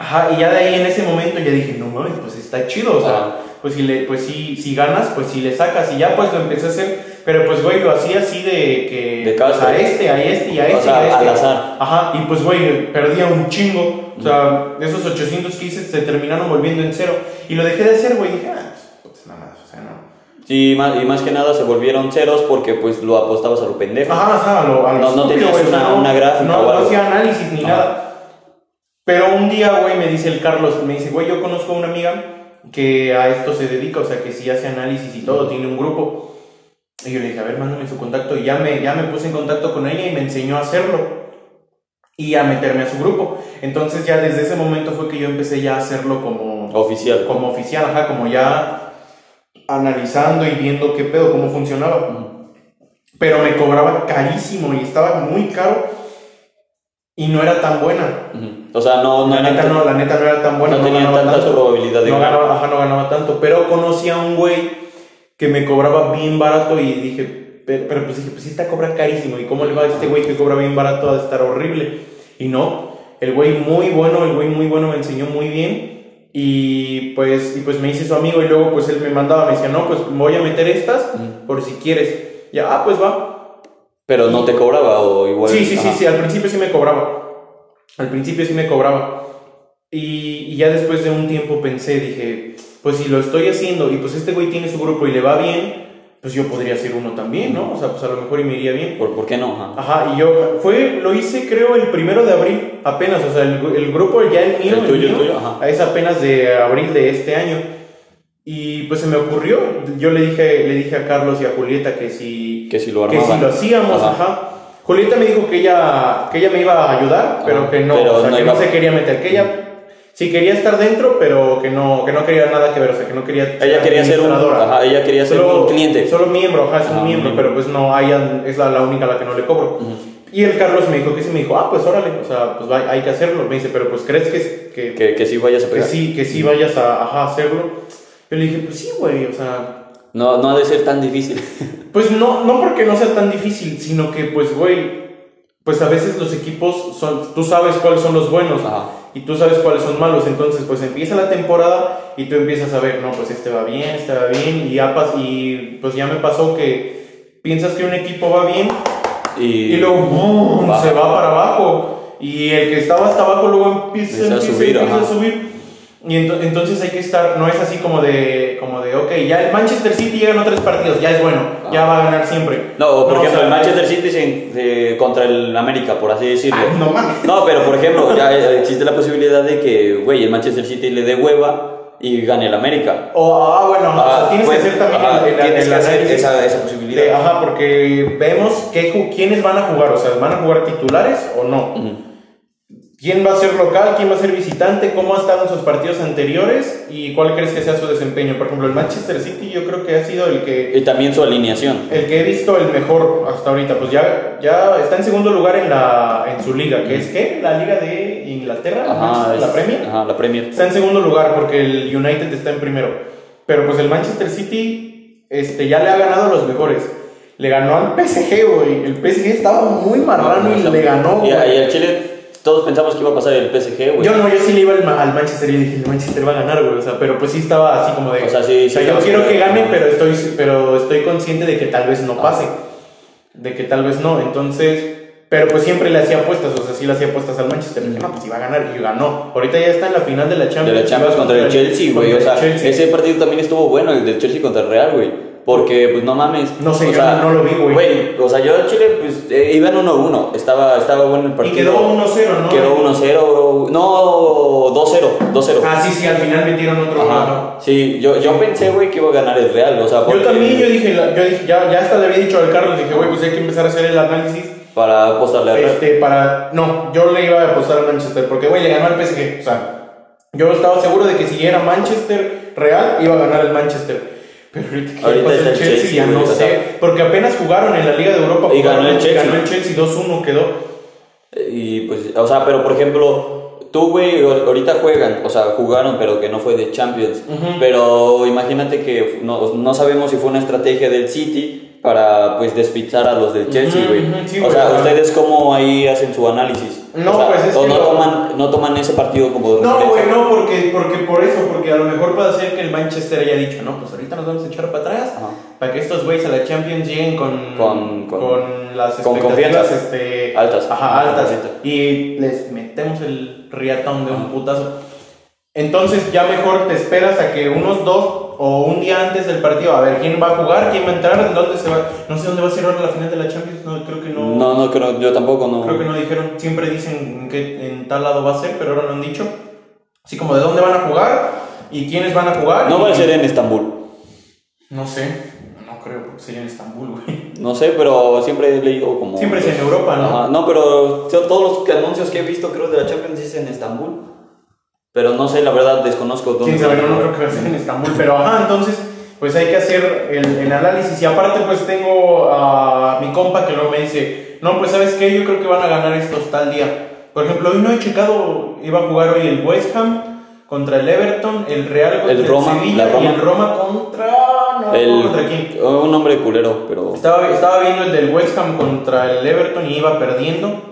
Ajá, y ya de ahí en ese momento ya dije, no mames, pues está chido, o sea, pues si le, pues si, si ganas, pues si le sacas, y ya pues lo empecé a hacer, pero pues güey, lo hacía así de que
De caso.
pues, a este, a este y a
O
este,
sea,
y a este.
al azar.
Ajá, y pues güey, perdía un chingo, o sea, esos 800 que hice se terminaron volviendo en cero, y lo dejé de hacer, güey, dije, ah, pues, nada más, o sea, no.
Y más, y más que nada se volvieron ceros porque pues lo apostabas a lo pendejo.
Ajá, ajá, a lo, a lo
No- no tenías
o
una-
no-
una gráfica
No,
o
no hacía análisis ni
Ajá.
nada. Pero un día, güey, me dice el Carlos, me dice, güey, yo conozco a una amiga que a esto se dedica, o sea, que sí hace análisis y todo, tiene un grupo. Y yo le dije, a ver, mándame su contacto. Y ya me, ya me puse en contacto con ella y me enseñó a hacerlo. Y a meterme a su grupo. Entonces ya desde ese momento fue que yo empecé ya a hacerlo como
Oficial.
como oficial, ajá, como ya analizando y viendo qué pedo, cómo funcionaba. Pero me cobraba carísimo y estaba muy caro y no era tan buena.
O sea, no, no
La
eran
neta no, la neta no era tan buena.
no tenían
ganaba
tanta probabilidad de
no
ganar.
ganaba, ajá, no ganaba tanto. Pero conocí a un güey que me cobraba bien barato y dije, pero, pero pues dije, pues sí está cobra carísimo. ¿Y cómo le va a este güey que cobra bien barato a estar horrible? Y no, el güey muy bueno, el güey muy bueno me enseñó muy bien. Y pues, y pues me hice su amigo y luego pues él me mandaba, me decía, no, pues voy a meter estas por si quieres. Ya, ah, pues va.
Pero no te cobraba o igual.
Sí, sí, sí,
ajá.
sí, al principio sí me cobraba. Al principio sí me cobraba. Y, y ya después de un tiempo pensé, dije, pues si lo estoy haciendo y pues este güey tiene su grupo y le va bien, pues yo podría hacer uno también, ¿no? O sea, pues a lo mejor y me iría bien.
¿Por, por qué no? Ajá.
Ajá, y yo, fue, lo hice creo el primero de abril, apenas, o sea, el, el grupo ya el mío,
El tuyo, el
mío,
tuyo, ajá.
es apenas de abril de este año. Y pues se me ocurrió, yo le dije, le dije a Carlos y a Julieta que si,
Que si lo
que si lo hacíamos,
Ajá.
ajá. Julieta me dijo que ella, que ella me iba a ayudar, pero que no,
pero
o sea,
no
que
iba-
no se quería meter, que ella sí quería estar dentro, pero que no, que no quería nada que ver, o sea, que no quería
Ella quería ser un, ajá, ella quería ser
Solo-
un cliente.
Solo miembro, ajá, es
Ajá,
un miembro, pero pues no, a ella es la, la única a la que no le cobro. Y el Carlos me dijo que sí, me dijo, ah, pues órale, o sea, pues va- hay que hacerlo. Me dice, pero pues crees que, que,
Que, que sí vayas a
que
pegar.
sí, que sí vayas a ajá, hacerlo. Yo le dije, pues sí, güey, o sea,
No, no ha de ser tan difícil.
pues no, no porque no sea tan difícil, sino que pues, güey, pues a veces los equipos son, tú sabes cuáles son los buenos
Ajá.
y tú sabes cuáles son malos, entonces pues empieza la temporada y tú empiezas a ver, no, pues este va bien, este va bien y ya, pas- y pues ya me pasó que piensas que un equipo va bien
Y,
y luego ¡boom! Se va para abajo. Y el que estaba hasta abajo luego empieza,
Empieza a subir,
empieza a subir y ento- entonces hay que estar no es así como de como de ok ya el Manchester City ya ganó tres partidos ya es bueno ya va a ganar siempre
No, por ejemplo,
sea,
el Manchester City se- se- contra el América, por así decirlo.
Ay, no mames
No, pero por ejemplo, ya existe la posibilidad de que, güey, el Manchester City le dé hueva y gane el América.
o ah bueno no, o sea,
Ah,
tienes
pues,
que hacer también el, el-
tienes
el
que hacer esa, esa posibilidad.
de- ajá porque vemos ju- quiénes van a jugar o sea van a jugar titulares o no
Ujú.
Quién va a ser local, quién va a ser visitante, cómo ha estado en sus partidos anteriores y cuál crees que sea su desempeño. Por ejemplo, el Manchester City yo creo que ha sido el que...
Y también su alineación.
El que he visto el mejor hasta ahorita. Pues ya, ya está en segundo lugar en, la, en su liga, que es ¿qué? La liga de Inglaterra,
Ajá,
la
es-
Premier.
Ajá, la Premier.
Está en segundo lugar porque el United está en primero. Pero pues el Manchester City este, ya le ha ganado a los mejores. Le ganó al PSG, güey. El PSG estaba muy marrano y le ganó.
Y, y al Chile, todos pensamos que iba a pasar el PSG, güey.
Yo no, yo sí le iba al, al Manchester y dije, el Manchester va a ganar, güey. O sea, pero pues sí estaba así como de.
O sea, sí, sí
yo
estabas
quiero que gane, pero estoy, pero estoy consciente de que tal vez no pase. De que tal vez no. Entonces. Pero pues siempre le hacía apuestas, o sea, sí le hacía apuestas al Manchester. Dije, no, pues iba a ganar y ganó. Ahorita ya está en la final de la
De
Champions.
la Champions contra el Chelsea, güey. O sea,
Chelsea.
ese partido también estuvo bueno, el del Chelsea contra el Real, güey. Porque, pues no mames.
No sé,
o
yo
sea,
no lo vi, güey.
o sea, yo al Chile, pues eh, iban 1-1. Estaba, estaba bueno el
Y
partido.
quedó 1-0, ¿no?
Quedó 1-0. No, 2-0. 2-0.
Ah, sí, sí, al final metieron otro gol.
Sí, yo, yo pensé, güey, que iba a ganar el Real. O sea,
Yo
porque-
también, yo dije, yo dije, ya, ya hasta le había dicho al Carlos, dije, güey, pues hay que empezar a hacer el análisis
Para apostarle al Real.
Este, para. No, yo le iba a apostar a Manchester porque, güey, le ganó al PSG. O sea, yo estaba seguro de que si era Manchester Real, iba a ganar el Manchester. Pero ahorita, que
Ahorita
el
el
Chelsea,
Chelsea,
ya no sé. Porque apenas jugaron en la Liga de Europa.
Y ganó el Chelsea.
Ganó el Chelsea 2-1, quedó.
Y pues, o sea, pero por ejemplo, tú, güey, ahor- ahorita juegan, o sea, jugaron, pero que no fue de Champions. Pero imagínate que no, no sabemos si fue una estrategia del City para, pues, despitzar a los del Chelsea, güey.
sí,
o sea,
claro.
¿ustedes cómo ahí hacen su análisis?
No,
o sea,
pues, es
o
que
no,
lo-
toman, no toman ese partido como
No, güey, no, porque, porque por eso, porque a lo mejor puede ser que el Manchester haya dicho, no, pues ahorita nos vamos a echar para atrás,
Ajá.
para que estos güeyes a la Champions lleguen con,
Con- con-
las expectativas este,
Altas.
Ajá, altas. Y les metemos el riatón de un putazo. Entonces ya mejor te esperas a que unos dos o un día antes del partido, a ver quién va a jugar, quién va a entrar, en dónde se va. No sé dónde va a ser ahora la final de la Champions, no, creo que no.
No, no, creo, yo tampoco, no.
Creo que no dijeron, siempre dicen que en tal lado va a ser, pero ahora no han dicho. Así como de dónde van a jugar y quiénes van a jugar.
No
y-
va a ser en Estambul.
No sé, no creo porque sería en Estambul, güey.
No sé, pero siempre he leído como...
Siempre es en Europa, ¿no?
Ajá, no, pero to- todos los anuncios que he visto, creo, de la Champions es en Estambul. Pero no sé, la verdad, desconozco dónde.
Quién sabe, no, creo que va a ser en Estambul, pero ajá, entonces, pues hay que hacer el, el análisis. Y aparte, pues tengo a mi compa que luego me dice, no, pues sabes qué, yo creo que van a ganar estos tal día. Por ejemplo, hoy no he checado, iba a jugar hoy el West Ham contra el Everton, el Real contra el,
El Roma,
Sevilla
la Roma.
y el Roma contra. No,
El,
contra quién.
un hombre culero, pero...
Estaba, estaba viendo el del West Ham contra el Everton y iba perdiendo.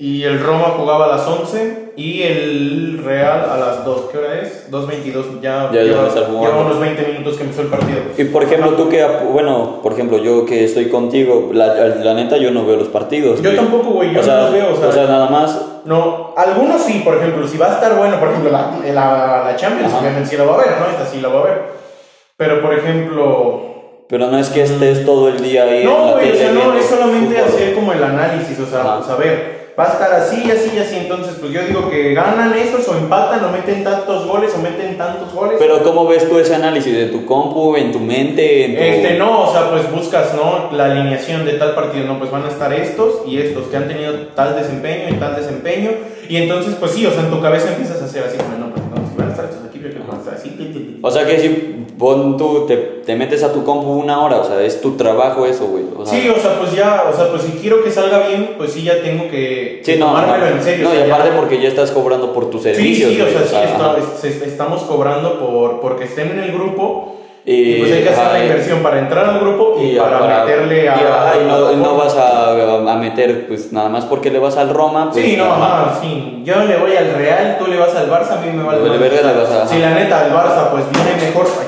Y el Roma jugaba a las 11 y el Real a las 2. ¿Qué hora es? 2.22. Ya,
Ya
lleva, lleva unos 20 minutos que empezó el partido.
Y por ejemplo, tú que, bueno, por ejemplo, yo que estoy contigo, la, la neta yo no veo los partidos.
Yo
güey.
tampoco, güey, yo
o sea,
no los veo. O sea,
nada más...
no, algunos sí, por ejemplo, si va a estar bueno, por ejemplo, la, la, la Champions, obviamente sí la va a ver, ¿no? Esta sí la va a ver. Pero, por ejemplo,
Pero no es que estés todo el día ahí
No, güey, o sea, no, es solamente
fútbol.
hacer como el análisis, o sea,
Ajá.
pues a ver, va a estar así, así, así, entonces pues yo digo que ganan estos o empatan o meten tantos goles o meten tantos goles.
Pero ¿cómo ves tú ese análisis de tu compu, en tu mente? En tu...
Este, no, o sea, pues buscas, ¿no? La alineación de tal partido, no, pues van a estar estos y estos que han tenido tal desempeño y tal desempeño. Y entonces, pues sí, o sea, en tu cabeza empiezas a hacer así, como, no, pues entonces van a estar estos aquí, que van a estar así.
O sea que si pon tú, te, te metes a tu compu una hora, o sea, es tu trabajo eso, güey. O sea,
Sí, o sea, pues ya, o sea, pues si quiero que salga bien, pues sí ya tengo que,
sí, no,
tomármelo
no,
en serio.
No,
o
y
sea, ya-
aparte porque ya estás cobrando por tus
Sí,
servicios.
sí, o
güey,
sea, sí, está-
ajá.
es- es- estamos cobrando por porque estén en el grupo y,
Y,
pues hay que hacer la inversión para entrar al grupo y, para, meterle a...
y, ajá, y no, no vas a, a meter, pues nada más porque le vas al Roma. Pues,
Sí, no,
ajá.
ajá, sí. Yo le voy al Real, tú le vas al Barça, a mí me vale.
Le vas a-
Si la neta el Barça pues viene mejor, ay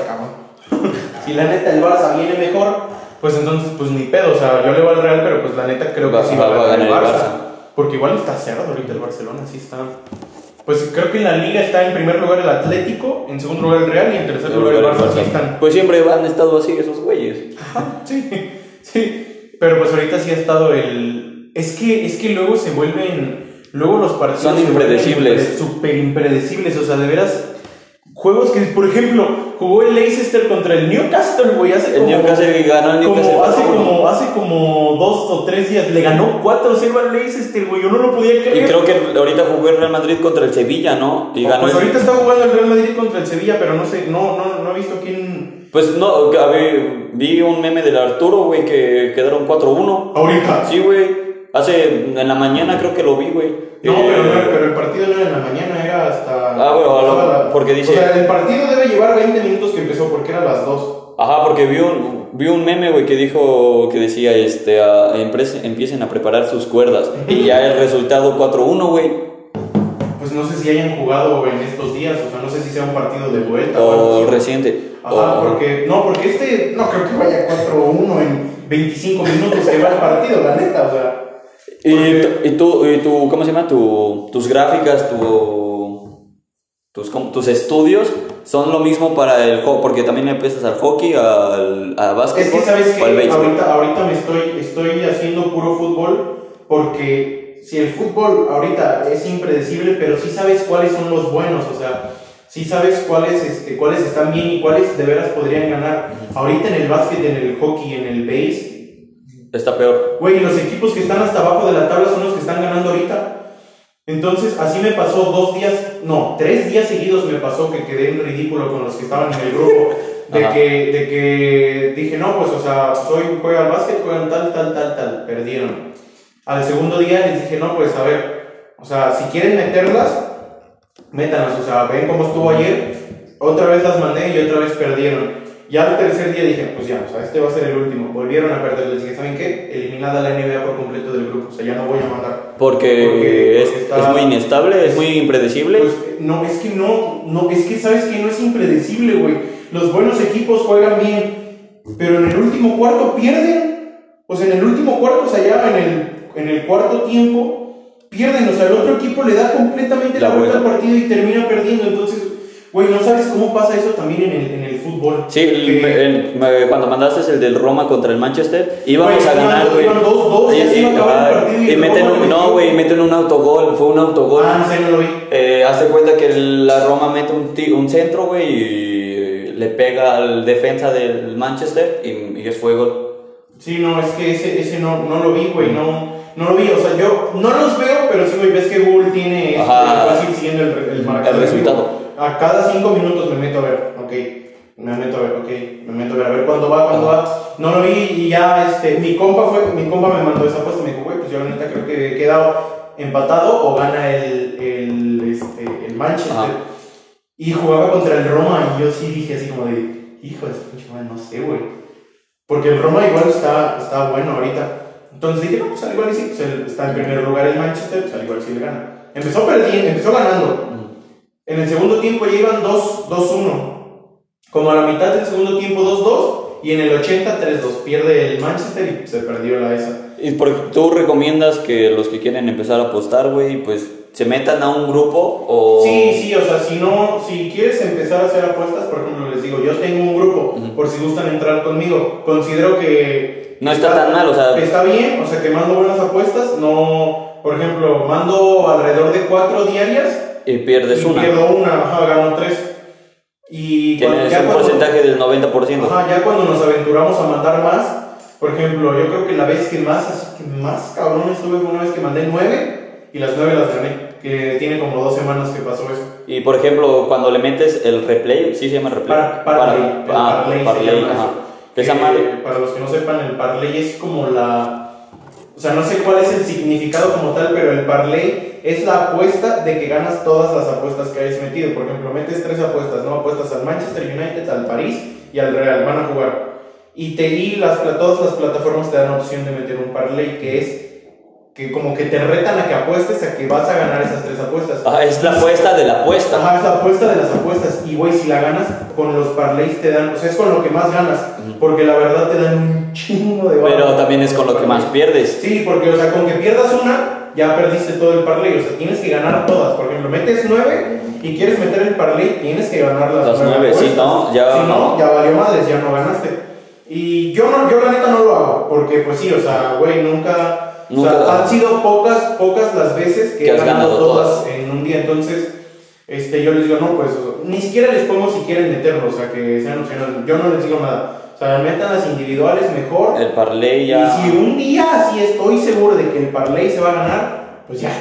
si la neta el Barça viene mejor, pues entonces pues ni pedo, o sea, yo le voy al Real, pero pues la neta creo que
Va-
sí
va-
va, a ganar el Barça.
Barça.
Porque igual está cerrado ahorita el Barcelona, sí está. Pues creo que en la liga está en primer lugar el Atlético, en segundo lugar el Real y en tercer lugar el Barça. Sí están.
Pues siempre han estado así esos güeyes.
Sí, sí. Pero pues ahorita sí ha estado el. Es que, es que luego se vuelven. Luego los partidos
Son impredecibles.
impre- Súper impredecibles. O sea, de veras. Juegos que, por ejemplo, jugó el Leicester contra el Newcastle, güey, hace
El
como...
Newcastle ganó el
como
Newcastle.
hace,
4-1.
como, hace como dos o tres días le ganó 4-0 al Leicester, güey. Yo no lo podía creer.
Y creo que ahorita jugó el Real Madrid contra el Sevilla, ¿no? Y ganó
Pues
el-
ahorita está jugando el Real Madrid contra el Sevilla, pero no sé, no, no, no he visto quién.
Pues no, a ver, vi un meme del Arturo, güey, que quedaron 4-1.
Ahorita.
Sí, güey. Hace, en la mañana creo que lo vi, güey.
No,
Eh,
pero, no, pero el partido no era en la mañana, era hasta.
Ah, bueno,
la-
porque dice-
O sea, el partido debe llevar 20 minutos que empezó porque era las 2.
Ajá, porque vi un, vi un meme, güey, que dijo, que decía, este, empres- empiecen a preparar sus cuerdas. Y ya el resultado 4-1, güey.
Pues no sé si hayan jugado en estos días, o sea, no sé si sea un partido de vuelta o
reciente.
Ajá,
O-
porque. No, porque este. No creo que vaya 4-1 en 25 minutos que va el partido, la neta, o sea.
Y, y tú, y tu, ¿cómo se llama? Tu, tus gráficas, tu, tus, tus estudios son lo mismo para el hockey, porque también empiezas al hockey, al, a
Es
básquetbol
que sabes que
al
ahorita, ahorita me estoy, estoy haciendo puro fútbol porque si el fútbol ahorita es impredecible, pero sí sabes cuáles son los buenos, o sea, sí sabes cuáles, este, cuáles están bien y cuáles de veras podrían ganar. Ahorita en el básquet, en el hockey, en el base,
Está peor.
güey, los equipos que están hasta abajo de la tabla son los que están ganando ahorita. Entonces, así me pasó dos días, no, tres días seguidos me pasó que quedé en ridículo con los que estaban en el grupo. De
Ajá.
que, de que dije, no, pues, o sea, soy, juega al básquet, juegan tal, tal, tal, tal, perdieron. Al segundo día les dije, no, pues, a ver, o sea, si quieren meterlas, métanlas, o sea, ven cómo estuvo ayer, otra vez las mandé y otra vez perdieron. Ya al tercer día dije, pues ya, o sea, este va a ser el último. Volvieron a perder, les dije, ¿saben qué? Eliminada la NBA por completo del grupo, o sea, ya no voy a mandar.
Porque,
Porque-
es,
porque está-
es muy inestable, es muy impredecible.
Pues no, es que no, no, es que sabes que no es impredecible, güey. Los buenos equipos juegan bien, pero en el último cuarto pierden. O sea, en el último cuarto, o sea, ya en el, en el cuarto tiempo, pierden. O sea, el otro equipo le da completamente la,
La
vuelta al partido y termina perdiendo. Entonces, güey, no sabes cómo pasa eso también en el, en el fútbol.
Sí, el- el- cuando mandaste el del Roma contra el Manchester, íbamos
Güey,
a ganar, güey.
iban 2-2, ya
Y-
el el
meten un, no, güey, meten un autogol, fue un autogol.
Ah, no sé, no lo vi.
Eh, hace cuenta que la Roma mete un, ti- un centro, güey, y le pega al defensa del Manchester y, y es fue gol.
Sí, no, es que ese, ese no, no lo vi, güey, no, no lo vi, o sea, yo no los veo, pero sí, güey, ves que Google tiene, este, ir siguiendo el, el marcador.
El resultado.
A cada cinco minutos me meto a ver, ok, me meto a ver, ok, me meto a ver, a ver cuándo va, cuándo va, no lo vi y ya, este, mi compa fue, mi compa me mandó esa apuesta, me dijo, güey, pues yo la neta creo que he quedado empatado o gana el, el, este, el Manchester.
Ajá.
Y jugaba contra el Roma y yo sí dije así como de, hijo de pinche madre, no sé, güey. Porque el Roma igual está, está bueno ahorita. Entonces dije, no, pues al igual y sí, pues él está en primer lugar el Manchester, pues al igual sí le gana. Empezó perdiendo, empezó ganando. En el segundo tiempo ya iban 2 2-1. Como a la mitad del segundo tiempo 2-2 y en el 80 3-2. Pierde el Manchester y se perdió la esa.
Y por- tú recomiendas que los que quieren empezar a apostar, güey, pues se metan a un grupo o...
Sí, sí, o sea, si no, si quieres empezar a hacer apuestas, por ejemplo, les digo, yo tengo un grupo, por si gustan entrar conmigo, considero que...
No está tan mal, o sea-
Está bien, o sea, que mando buenas apuestas, no, por ejemplo, mando alrededor de cuatro diarias
Y pierdes
y
una.
pierdo una, ajá, gano tres. Y cuando- ya
un
cuando-
porcentaje del 90%.
Ajá, ya cuando nos aventuramos a mandar más, por ejemplo, yo creo que la vez que más, así que más cabrón estuve fue una vez que mandé nueve y las nueve las gané, que tiene como dos semanas que pasó eso.
Y por ejemplo, cuando le metes el replay, ¿sí se llama replay?
Par- parlay, el
ah,
parlay se
parlay,
llama
ajá. Que
Para los que no sepan, el parlay es como la... O sea, no sé cuál es el significado como tal, pero el parlay es la apuesta de que ganas todas las apuestas que hayas metido. Por ejemplo, metes tres apuestas, ¿no? Apuestas al Manchester United, al París y al Real. Van a jugar. Y te y las, todas las plataformas te dan opción de meter un parlay que es que como que te retan a que apuestes a que vas a ganar esas tres apuestas.
Ajá, es la apuesta de la apuesta.
Ajá, es la apuesta de las apuestas. Y, güey, si la ganas, con los parlays te dan, o sea, es con lo que más ganas. Porque la verdad te dan un chingo de varo.
Pero también es con lo que más pierdes.
Sí, porque, o sea, con que pierdas una, ya perdiste todo el parlay. O sea, tienes que ganar todas. Por ejemplo, metes nueve y quieres meter el parlay, tienes que ganar las,
Las nueve, sí,
apuestas.
¿no? Ya-
si no, ya valió madres, ya no ganaste. Y yo, no, yo la neta no lo hago. Porque, pues sí, o sea, güey, nunca. O sea, han sido pocas, pocas las veces que, he ganado
ganado
todas en un día. Entonces, este, yo les digo, no, pues, ni siquiera les pongo si quieren meterlo, o sea, que sean opcionales. Yo no les digo nada. O sea, metan las individuales mejor.
El parlay ya.
Y si un día sí estoy seguro de que el parlay se va a ganar, pues ya,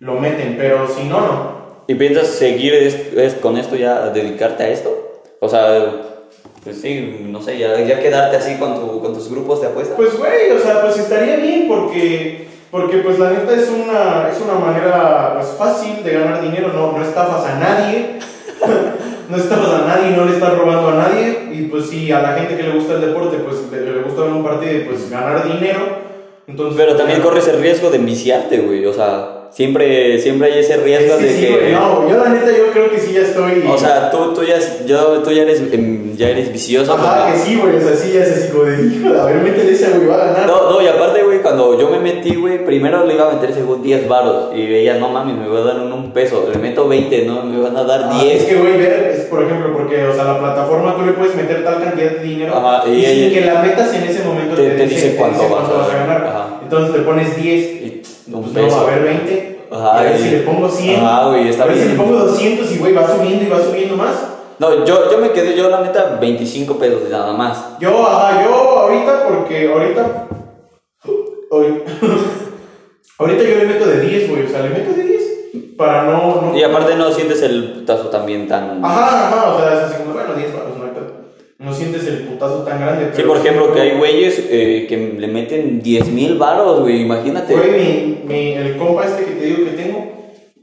lo meten, pero si no, no.
¿Y piensas seguir es- es- con esto ya, dedicarte a esto? O sea, pues sí, no sé, ya, ya quedarte así con, tu, con tus grupos de apuestas.
Pues, güey, o sea, pues estaría bien porque, porque pues la neta es una, es una manera pues, fácil de ganar dinero, no, no estafas a nadie, no estafas a nadie, no le estás robando a nadie, y pues sí, a la gente que le gusta el deporte, pues le, le gusta ver un partido y pues ganar dinero, entonces...
Pero también corres el riesgo de enviciarte, güey. O sea, siempre, siempre hay ese
Es
riesgo
que
de
sí,
que.
güey, no, yo la neta yo creo que sí ya estoy...
O sea, tú, tú, ya, yo, tú ya, eres, em, ya eres vicioso.
Ajá,
porque-
que sí, güey, o sea, sí, ya es así como de, hijo, a ver, métele ese, güey, va a ganar.
No, no, y aparte, güey, cuando yo me metí, güey, primero le iba a meter según 10 varos. Y veía, no mames, me voy a dar un, un peso. Le meto 20, no, me van a dar
Ah,
10.
Es que, güey, ver, es por ejemplo, porque, o sea, la plataforma tú le puedes meter tal cantidad de dinero
Ajá,
y,
y
sin
ella-
que la metas en ese momento
te- te dice cuánto vas a-
vas a ganar.
ajá.
Entonces le pones 10,
Un
pues
peso.
no, a ver 20,
Ajá,
y a ver si le pongo 100,
Ajá, güey, está
a ver si
bien.
le pongo 200 y, güey, va subiendo y va subiendo más.
No, yo, yo me quedé, yo la neta, 25 pesos nada más.
Yo, ajá, yo ahorita, porque ahorita, hoy, ahorita yo le meto de 10, güey, o sea, le meto de 10 para no... no
Y aparte no sientes el putazo también tan...
Ajá, ajá, o sea, es así como, bueno, 10 baros, no sientes el putazo tan grande.
Sí, por ejemplo, que hay güeyes eh, que le meten 10 mil varos, güey, imagínate.
Güey, mi, mi, el compa este que te digo que tengo,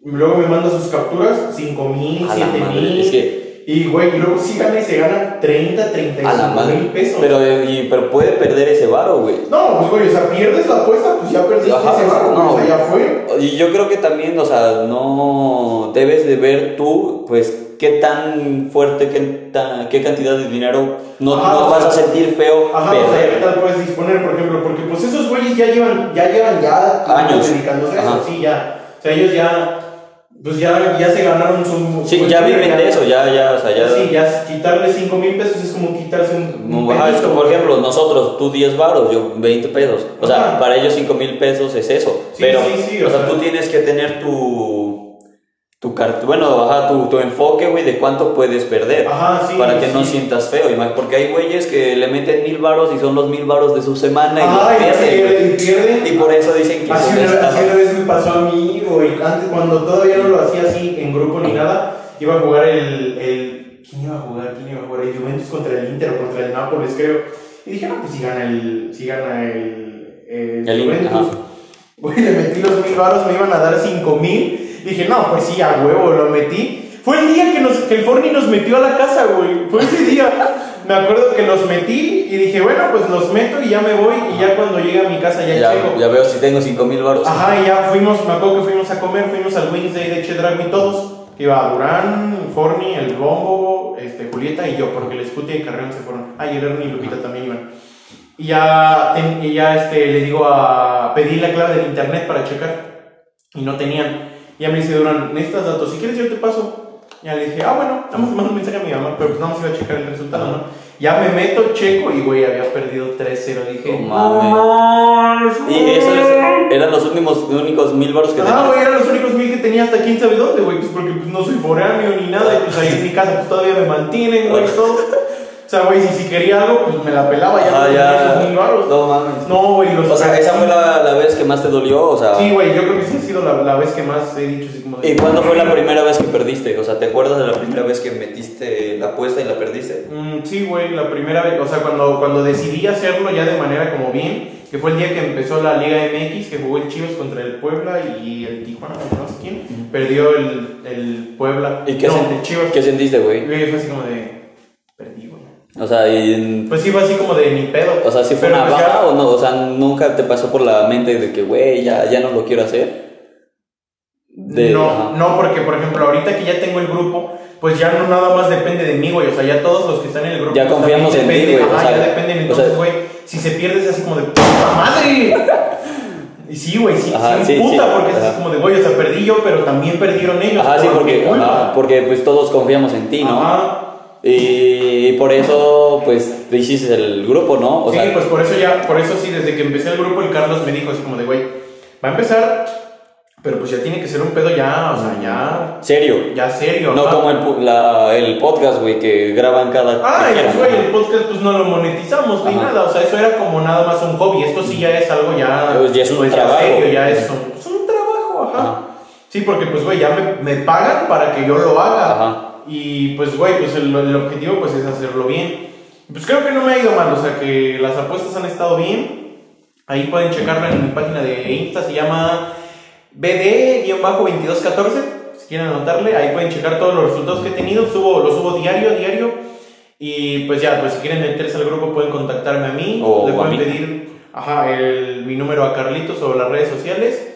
luego me manda sus capturas, 5 mil,
A la
7
madre,
mil.
es que-
Y, güey, y luego sí gana y se gana 30,
A la
35
madre.
mil pesos.
Pero, y- pero puede perder ese varo, güey.
No, pues, güey, o sea, pierdes la apuesta, pues ya perdiste
Ajá,
ese barro,
no,
o sea, ya fue.
Y yo creo que también, o sea, no debes de ver tú, pues, qué tan fuerte, qué, tan, qué cantidad de dinero no,
Ajá,
no vas
sea,
a sentir feo
Ajá, o sea, ¿qué
perder.
tal puedes disponer, por ejemplo? Porque pues esos güeyes ya llevan, ya llevan ya
Años.
dedicándose a eso, sí, ya. O sea, ellos ya, pues ya, ya se ganaron su...
Sí, ya viven de eso, ya, ya, o sea, ya.
Sí, ya quitarle 5 mil pesos es como quitarse un... un
Ajá, es como, por ejemplo, nosotros, tú 10 varos, yo 20 pesos. O sea,
Ajá.
para ellos 5 mil pesos es eso.
Sí,
Pero,
sí, sí,
o
o
sea,
sea.
tú tienes que tener tu. Tu bueno, ajá, tu, tu enfoque, güey, de cuánto puedes perder.
Ajá, sí,
Para que no sientas feo. y más, Porque hay güeyes que le meten mil varos y son los mil varos de su semana y los pierden.
y pierden.
Y por eso dicen que
Así una, vez, así una vez me pasó a mí, güey. Antes, cuando todavía no lo hacía así en grupo ni nada, iba a jugar el, el. ¿Quién iba a jugar? ¿Quién iba a jugar? El Juventus contra el Inter o contra el Nápoles, creo. Y dije, no, pues si gana el. Si gana el. El,
El
Juventus. Güey, le metí los mil baros, me iban a dar cinco mil. Dije, no, pues sí, a huevo, lo metí. Fue el día que, nos, que el Forni nos metió a la casa, güey. Fue ese día. Me acuerdo que los metí y dije, bueno, pues los meto y ya me voy. Y ya cuando llegue a mi casa ya,
Ya,
checo.
ya veo si tengo 5 mil varos.
Ajá, y ya fuimos, me acuerdo que fuimos a comer, fuimos al Wednesday de Chedrago y todos. Que iba Durán, Forni, el Bombo, este, Julieta y yo, porque el Scuti y Carreón se fueron. Ah, y el Ernie y Lupita también iban. Y ya, ten- y ya este, le digo a pedir la clave del internet para checar. Y no tenían. Y ya me dice Durán, necesitas datos, si quieres yo te paso. Ya le dije, ah, bueno, vamos a mandar un mensaje a mi mamá, pero pues nada más iba a checar el resultado, ¿no? Ya me meto, checo y güey, había perdido 3-0. Dije,
mames. Y esos eran los últimos, únicos mil varos que
Ah,
tenías.
güey, eran los únicos mil que tenía hasta quién sabe dónde, güey, pues porque pues, no soy foráneo ni nada, y pues ahí en mi casa pues todavía me mantienen, güey, y todo. Sea, güey, si, si quería algo, pues me la pelaba ya.
Ah,
no
ya.
esos mil varos.
No mames.
No, güey, los
O sea, esa fue la, la vez que más te dolió, o sea.
Sí, güey, yo creo que sí ha sido la, la vez que más he dicho así como de...
¿Y cuándo fue la primera vez que perdiste? O sea, ¿te acuerdas de la primera vez que metiste la apuesta y la perdiste?
Mm, sí, güey, la primera vez, o sea, cuando, cuando decidí hacerlo ya de manera como bien, que fue el día que empezó la Liga MX, que jugó el Chivas contra el Puebla y el Tijuana, no sé quién, perdió el, el Puebla.
¿Y qué,
no,
sen-
el Chivas.
qué sentiste, güey?
Güey, fue así como de...
O sea, y,
Pues sí, fue así como de ni pedo.
o sea, ¿sí fue
Pero
una
pues ya-
baja o no? O sea, ¿nunca te pasó por la mente de que, güey, ya, ya no lo quiero hacer? De-
no,
ajá.
no, porque por ejemplo, ahorita que ya tengo el grupo, pues ya no nada más depende de mí, güey. O sea, ya todos los que están en el grupo.
Ya
pues,
confiamos
también
en ti, güey, o
ajá,
sea,
ya dependen.
o
Entonces, güey, si se pierde es así como de ¡puta madre! Y sí, güey, sí,
Ajá,
sí,
sí,
puta,
sí,
porque es
ajá.
así como de, güey, o sea, perdí yo, pero también perdieron ellos.
Ajá, sí,
por mi
porque,
culpa.
ajá, porque pues todos confiamos en ti, ¿no?
Ajá.
Y por eso, pues, te hiciste el grupo, ¿no? O
sí,
sea,
pues por eso ya, por eso sí, desde que empecé el grupo, el Carlos me dijo así como de, güey, va a empezar Pero pues ya tiene que ser un pedo ya, o sea, ya.
Serio.
Ya serio.
No
ajá.
como el, la- el podcast, güey, que graban cada.
Ah, pues, güey, el podcast pues no lo monetizamos ni nada, o sea, eso era como nada más un hobby, esto sí ya es algo ya...
Pues ya es un
pues,
trabajo.
serio, ya es un, es un trabajo, ajá.
Ajá.
Sí, porque pues, güey, ya me, me pagan para que yo lo haga.
Ajá.
Y pues, güey, pues el, el objetivo pues es hacerlo bien. Pues creo que no me ha ido mal, o sea, que las apuestas han estado bien. Ahí pueden checarlo en mi página de Insta, se llama BD-2214, si quieren anotarle, ahí pueden checar todos los resultados que he tenido, subo, lo subo diario, diario. Y pues ya, pues si quieren meterse al grupo pueden contactarme a mí,
O
le pueden
mí.
pedir ajá, el- mi número a Carlitos o las redes sociales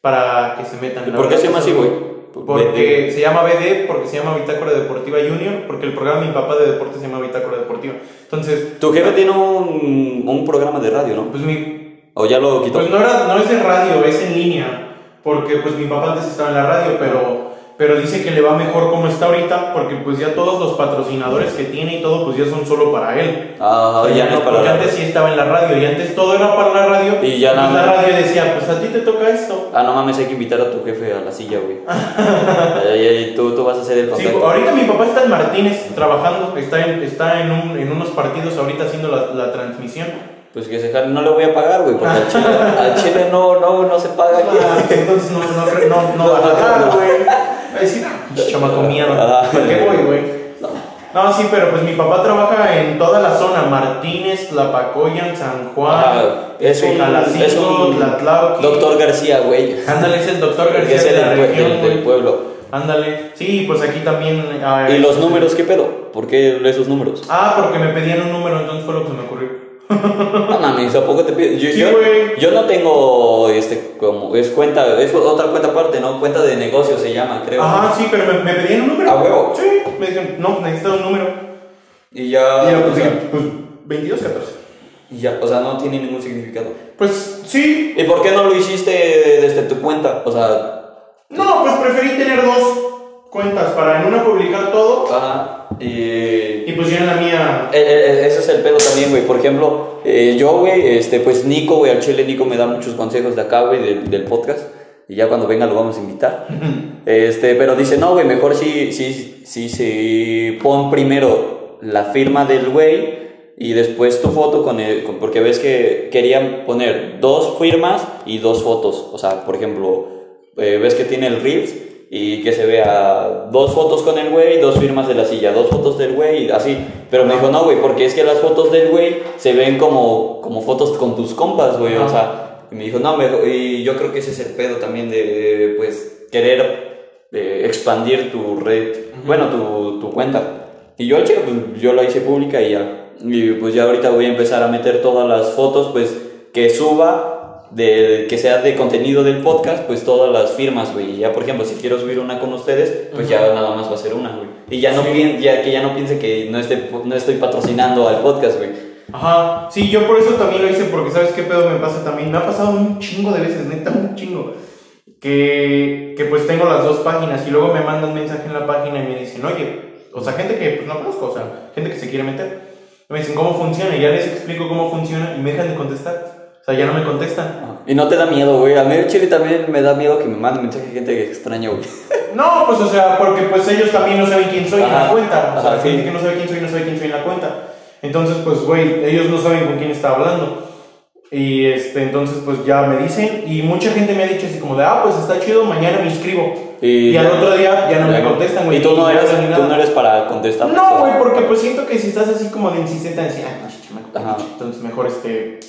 para que se metan.
¿Y por qué se llama así, güey?
Porque se llama BD, porque se llama Bitácora Deportiva Junior, porque el programa de mi papá de deporte se llama Bitácora Deportiva. Entonces,
Tu jefe tiene un, un programa de radio, ¿no?
pues mi
O ya lo quitó.
pues no, era, no es de radio, es en línea. Porque pues mi papá antes estaba en la radio, pero, pero dice que le va mejor como está ahorita, porque pues ya todos los patrocinadores que tiene y todo, pues ya son solo para él.
Ah,
O sea,
ya no es para
porque
la
antes sí estaba en la radio y antes todo era para la radio.
Y ya nada
la radio decía, pues a ti te toca esto.
Ah, no mames, hay que invitar a tu jefe a la silla, güey. Ay, tú, tú vas a hacer el
Sí,
contacto.
ahorita mi papá está en Martínez trabajando, está en, está en, un- en unos partidos ahorita haciendo la, la transmisión.
Pues que se jale, no le voy a pagar, güey, porque al chile, al chile no, no, no se paga aquí.
Ah, entonces no, no, no, no,
No,
va a
no.
güey. Va a decir, "Ah, chamaco mierda,
Ah.
¿para qué voy, güey? No, sí, pero pues mi papá trabaja en toda la zona, Martínez, Tlapacoyan, San Juan,
Ah, es un,
Jalacingo,
es un
Tlatlauqui.
doctor García, güey.
Ándale, es el doctor García
es
de
el
la
del,
región,
del- pueblo.
Ándale, sí, pues aquí también... ah,
¿Y los
este-
números qué pedo? ¿Por qué esos números?
Ah, porque me pedían un número, entonces fue lo que se me ocurrió.
No mames, ¿a poco te pido? Yo,
Sí,
yo, yo no tengo, este, como, es cuenta, es otra cuenta aparte, ¿no? Cuenta de negocio se llama, creo.
Ajá, sí, pero me, me pedían un número.
¿A huevo?
Sí, me dijeron, no, necesito un número.
Y ya,
y yo, pues,
o sea,
pues 22, 14.
y ya, o sea, no tiene ningún significado.
Pues sí.
¿Y por qué no lo hiciste desde tu cuenta? O sea,
No, pues preferí tener dos cuentas para en una publicar todo
ajá, y...
y pues yo en la mía.
Eh, eh, ese es el pedo también, güey. Por ejemplo, eh, yo, güey, este, pues Nico, güey, al chile Nico me da muchos consejos de acá, güey, del, del podcast. Y ya cuando venga lo vamos a invitar. este, pero dice, no, güey, mejor sí, sí, sí, sí, pon primero la firma del güey y después tu foto con el, con- porque ves que querían poner dos firmas y dos fotos. O sea, por ejemplo, eh, ves que tiene el Reels y que se vea dos fotos con el güey, dos firmas de la silla, dos fotos del güey y así. Pero me dijo, no, güey, porque es que las fotos del güey se ven como, como fotos con tus compas, güey. O sea, y me dijo, no, mejor, y yo creo que ese es el pedo también de, pues, querer eh, expandir tu red, bueno, tu, tu cuenta. Y yo, chile, pues, yo la hice pública y ya. Y pues ya ahorita voy a empezar a meter todas las fotos, pues, que suba, de, que sea de contenido del podcast, pues todas las firmas, güey. Y ya, por ejemplo, si quiero subir una con ustedes, pues ya nada más va a ser una, güey. Y ya no,
Sí.
pien- ya, que ya no piense que no, esté, no estoy patrocinando al podcast, güey.
Ajá, sí, yo por eso también lo hice, porque ¿sabes qué pedo me pasa también? Me ha pasado un chingo de veces, neta, un chingo. Que, que pues tengo las dos páginas y luego me mandan mensaje en la página y me dicen, oye, o sea, gente que pues no conozco, o sea, gente que se quiere meter. Me dicen cómo funciona y ya les explico cómo funciona y me dejan de contestar. O sea, ya no me contestan.
Y no te da miedo, güey. A mí el chile también me da miedo que me manden mensaje gente que extraña, güey.
No, pues o sea, porque pues ellos también no saben quién soy en la cuenta. O sea,
ajá,
gente
sí.
que no sabe quién soy no sabe quién soy en la cuenta. Entonces, pues, güey, ellos no saben con quién está hablando. Y este, entonces, pues ya me dicen. Y mucha gente me ha dicho así como de, ah, pues está chido, mañana me inscribo. Y, al otro día ya no me contestan, güey.
Y tú no, eres, tú no para contestar.
No, güey, porque pues siento que si estás así como de insistente, decir, ah, no, chamaco, entonces mejor este.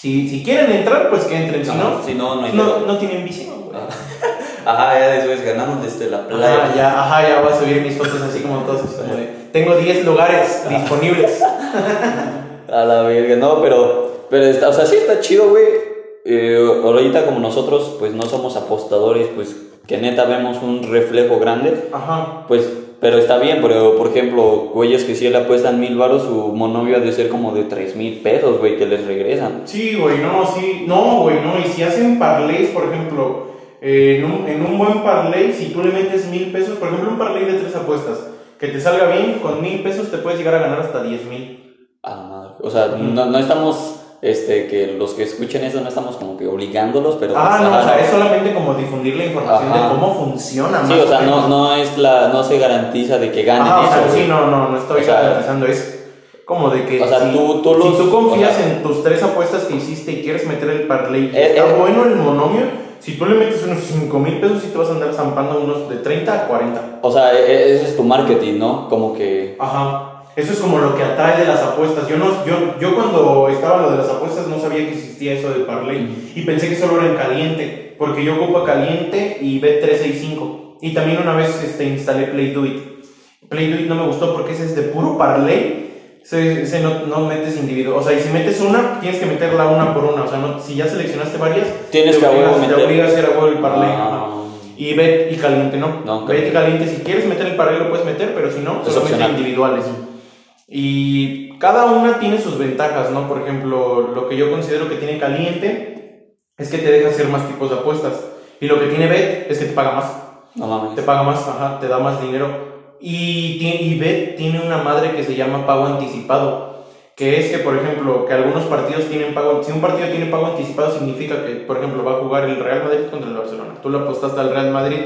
Si, si quieren entrar, pues que entren. Si
Ajá,
no,
si no, no hay
no, no tienen visión, güey.
Ajá, ya después ganamos desde la playa.
Ajá, ya, ajá, ya voy a subir mis fotos así como de, tengo 10 lugares disponibles.
A la verga, no, pero, pero está, o sea, sí está chido, güey. Eh, ahorita como nosotros, pues no somos apostadores, pues que neta vemos un reflejo grande,
Ajá.
pues, pero está bien, pero por ejemplo, güeyes que sí le apuestan mil baros, su monovio ha de ser como de tres mil pesos, güey, que les regresan.
Sí, güey, no, sí, no, güey, no, y si hacen parlays, por ejemplo, eh, en, un, en un buen parlay, si tú le metes mil pesos, por ejemplo, un parlay de tres apuestas, que te salga bien, con mil pesos te puedes llegar a ganar hasta 10 mil.
A la madre. O sea, no, no estamos este, que los que escuchen eso no estamos como que obligándolos, pero...
Ah,
pues,
no,
ajá,
o sea, es solamente como difundir la información
Ajá.
de cómo funciona.
Sí, o sea, no, no es la, no se garantiza de que ganen
o
eso.
sea, sí, no, no, no estoy
O sea,
garantizando, es como de que
o sea,
si,
tú- tú los-
si tú confías
o sea-
en tus tres apuestas que hiciste y quieres meter el parlay, y
Eh,
está
eh.
bueno el monomio, si tú le metes unos 5 mil pesos y te vas a andar zampando unos de 30 a 40.
O sea, e- e- ese es tu marketing, ¿no? Como que...
Ajá. Eso es como lo que atrae de las apuestas. Yo, no, yo, yo cuando estaba lo de las apuestas no sabía que existía eso de parlay y pensé que solo era en caliente, porque yo ocupo caliente y Bet365. Y también una vez este, instalé Play Do It. Play Do It no me gustó porque ese es de puro parlay. Ese, ese no, no metes individuo. O sea, y si metes una, tienes que meterla una por una. O sea, no, si ya seleccionaste varias,
Tienes
te
que
obligas- te
meter.
obliga a hacer a el parlay.
Ah.
Y bet y caliente, ¿no?
No,
bet
caliente.
y caliente, si quieres meter el parlay lo puedes meter, pero si no,
Es
solamente
opcional.
individuales. Y cada una tiene sus ventajas, ¿no? Por ejemplo, lo que yo considero que tiene caliente es que te deja hacer más tipos de apuestas. Y lo que tiene bet es que te paga más.
No mames.
Te paga más, ajá, te da más dinero. Y, y bet tiene una madre que se llama pago anticipado. Que es que, por ejemplo, que algunos partidos tienen pago. Si un partido tiene pago anticipado, significa que, por ejemplo, va a jugar el Real Madrid contra el Barcelona. Tú le apostaste al Real Madrid.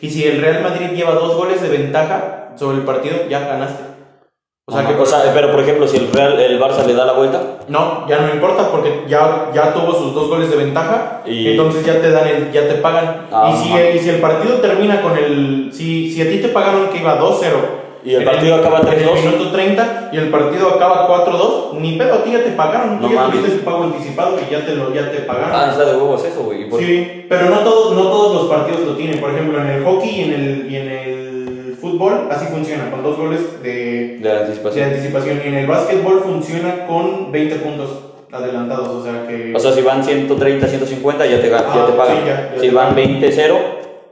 Y si el Real Madrid lleva dos goles de ventaja sobre el partido, ya ganaste. O sea, que,
O sea, pero por ejemplo, si el Real, el Barça le da la vuelta,
no, ya no importa porque ya, ya tuvo sus dos goles de ventaja
Y-
entonces ya te dan el, ya te pagan.
Ah,
y, si,
ajá.
y si el partido termina con el, si, si a ti te pagaron que iba 2-0
Y el partido acaba
en el
3-2.
minuto 30 y el partido acaba 4-2, ni pedo, a ti ya te pagaron, tú
No
ya
mames.
tuviste el pago anticipado y ya te lo, ya te pagaron.
ah, está de huevos eso, güey.
Sí, pero no todos, no todos los partidos lo tienen. Por ejemplo, en el hockey y en el, y en el fútbol así funciona, con dos goles de,
De la
de
anticipación.
anticipación. Y en el básquetbol funciona con 20 puntos adelantados, o sea que
O sea, si van 130, 150, ya te, ga- ya
Ah,
te pagan.
sí, ya, ya
si
te
van
pagan.
20-0,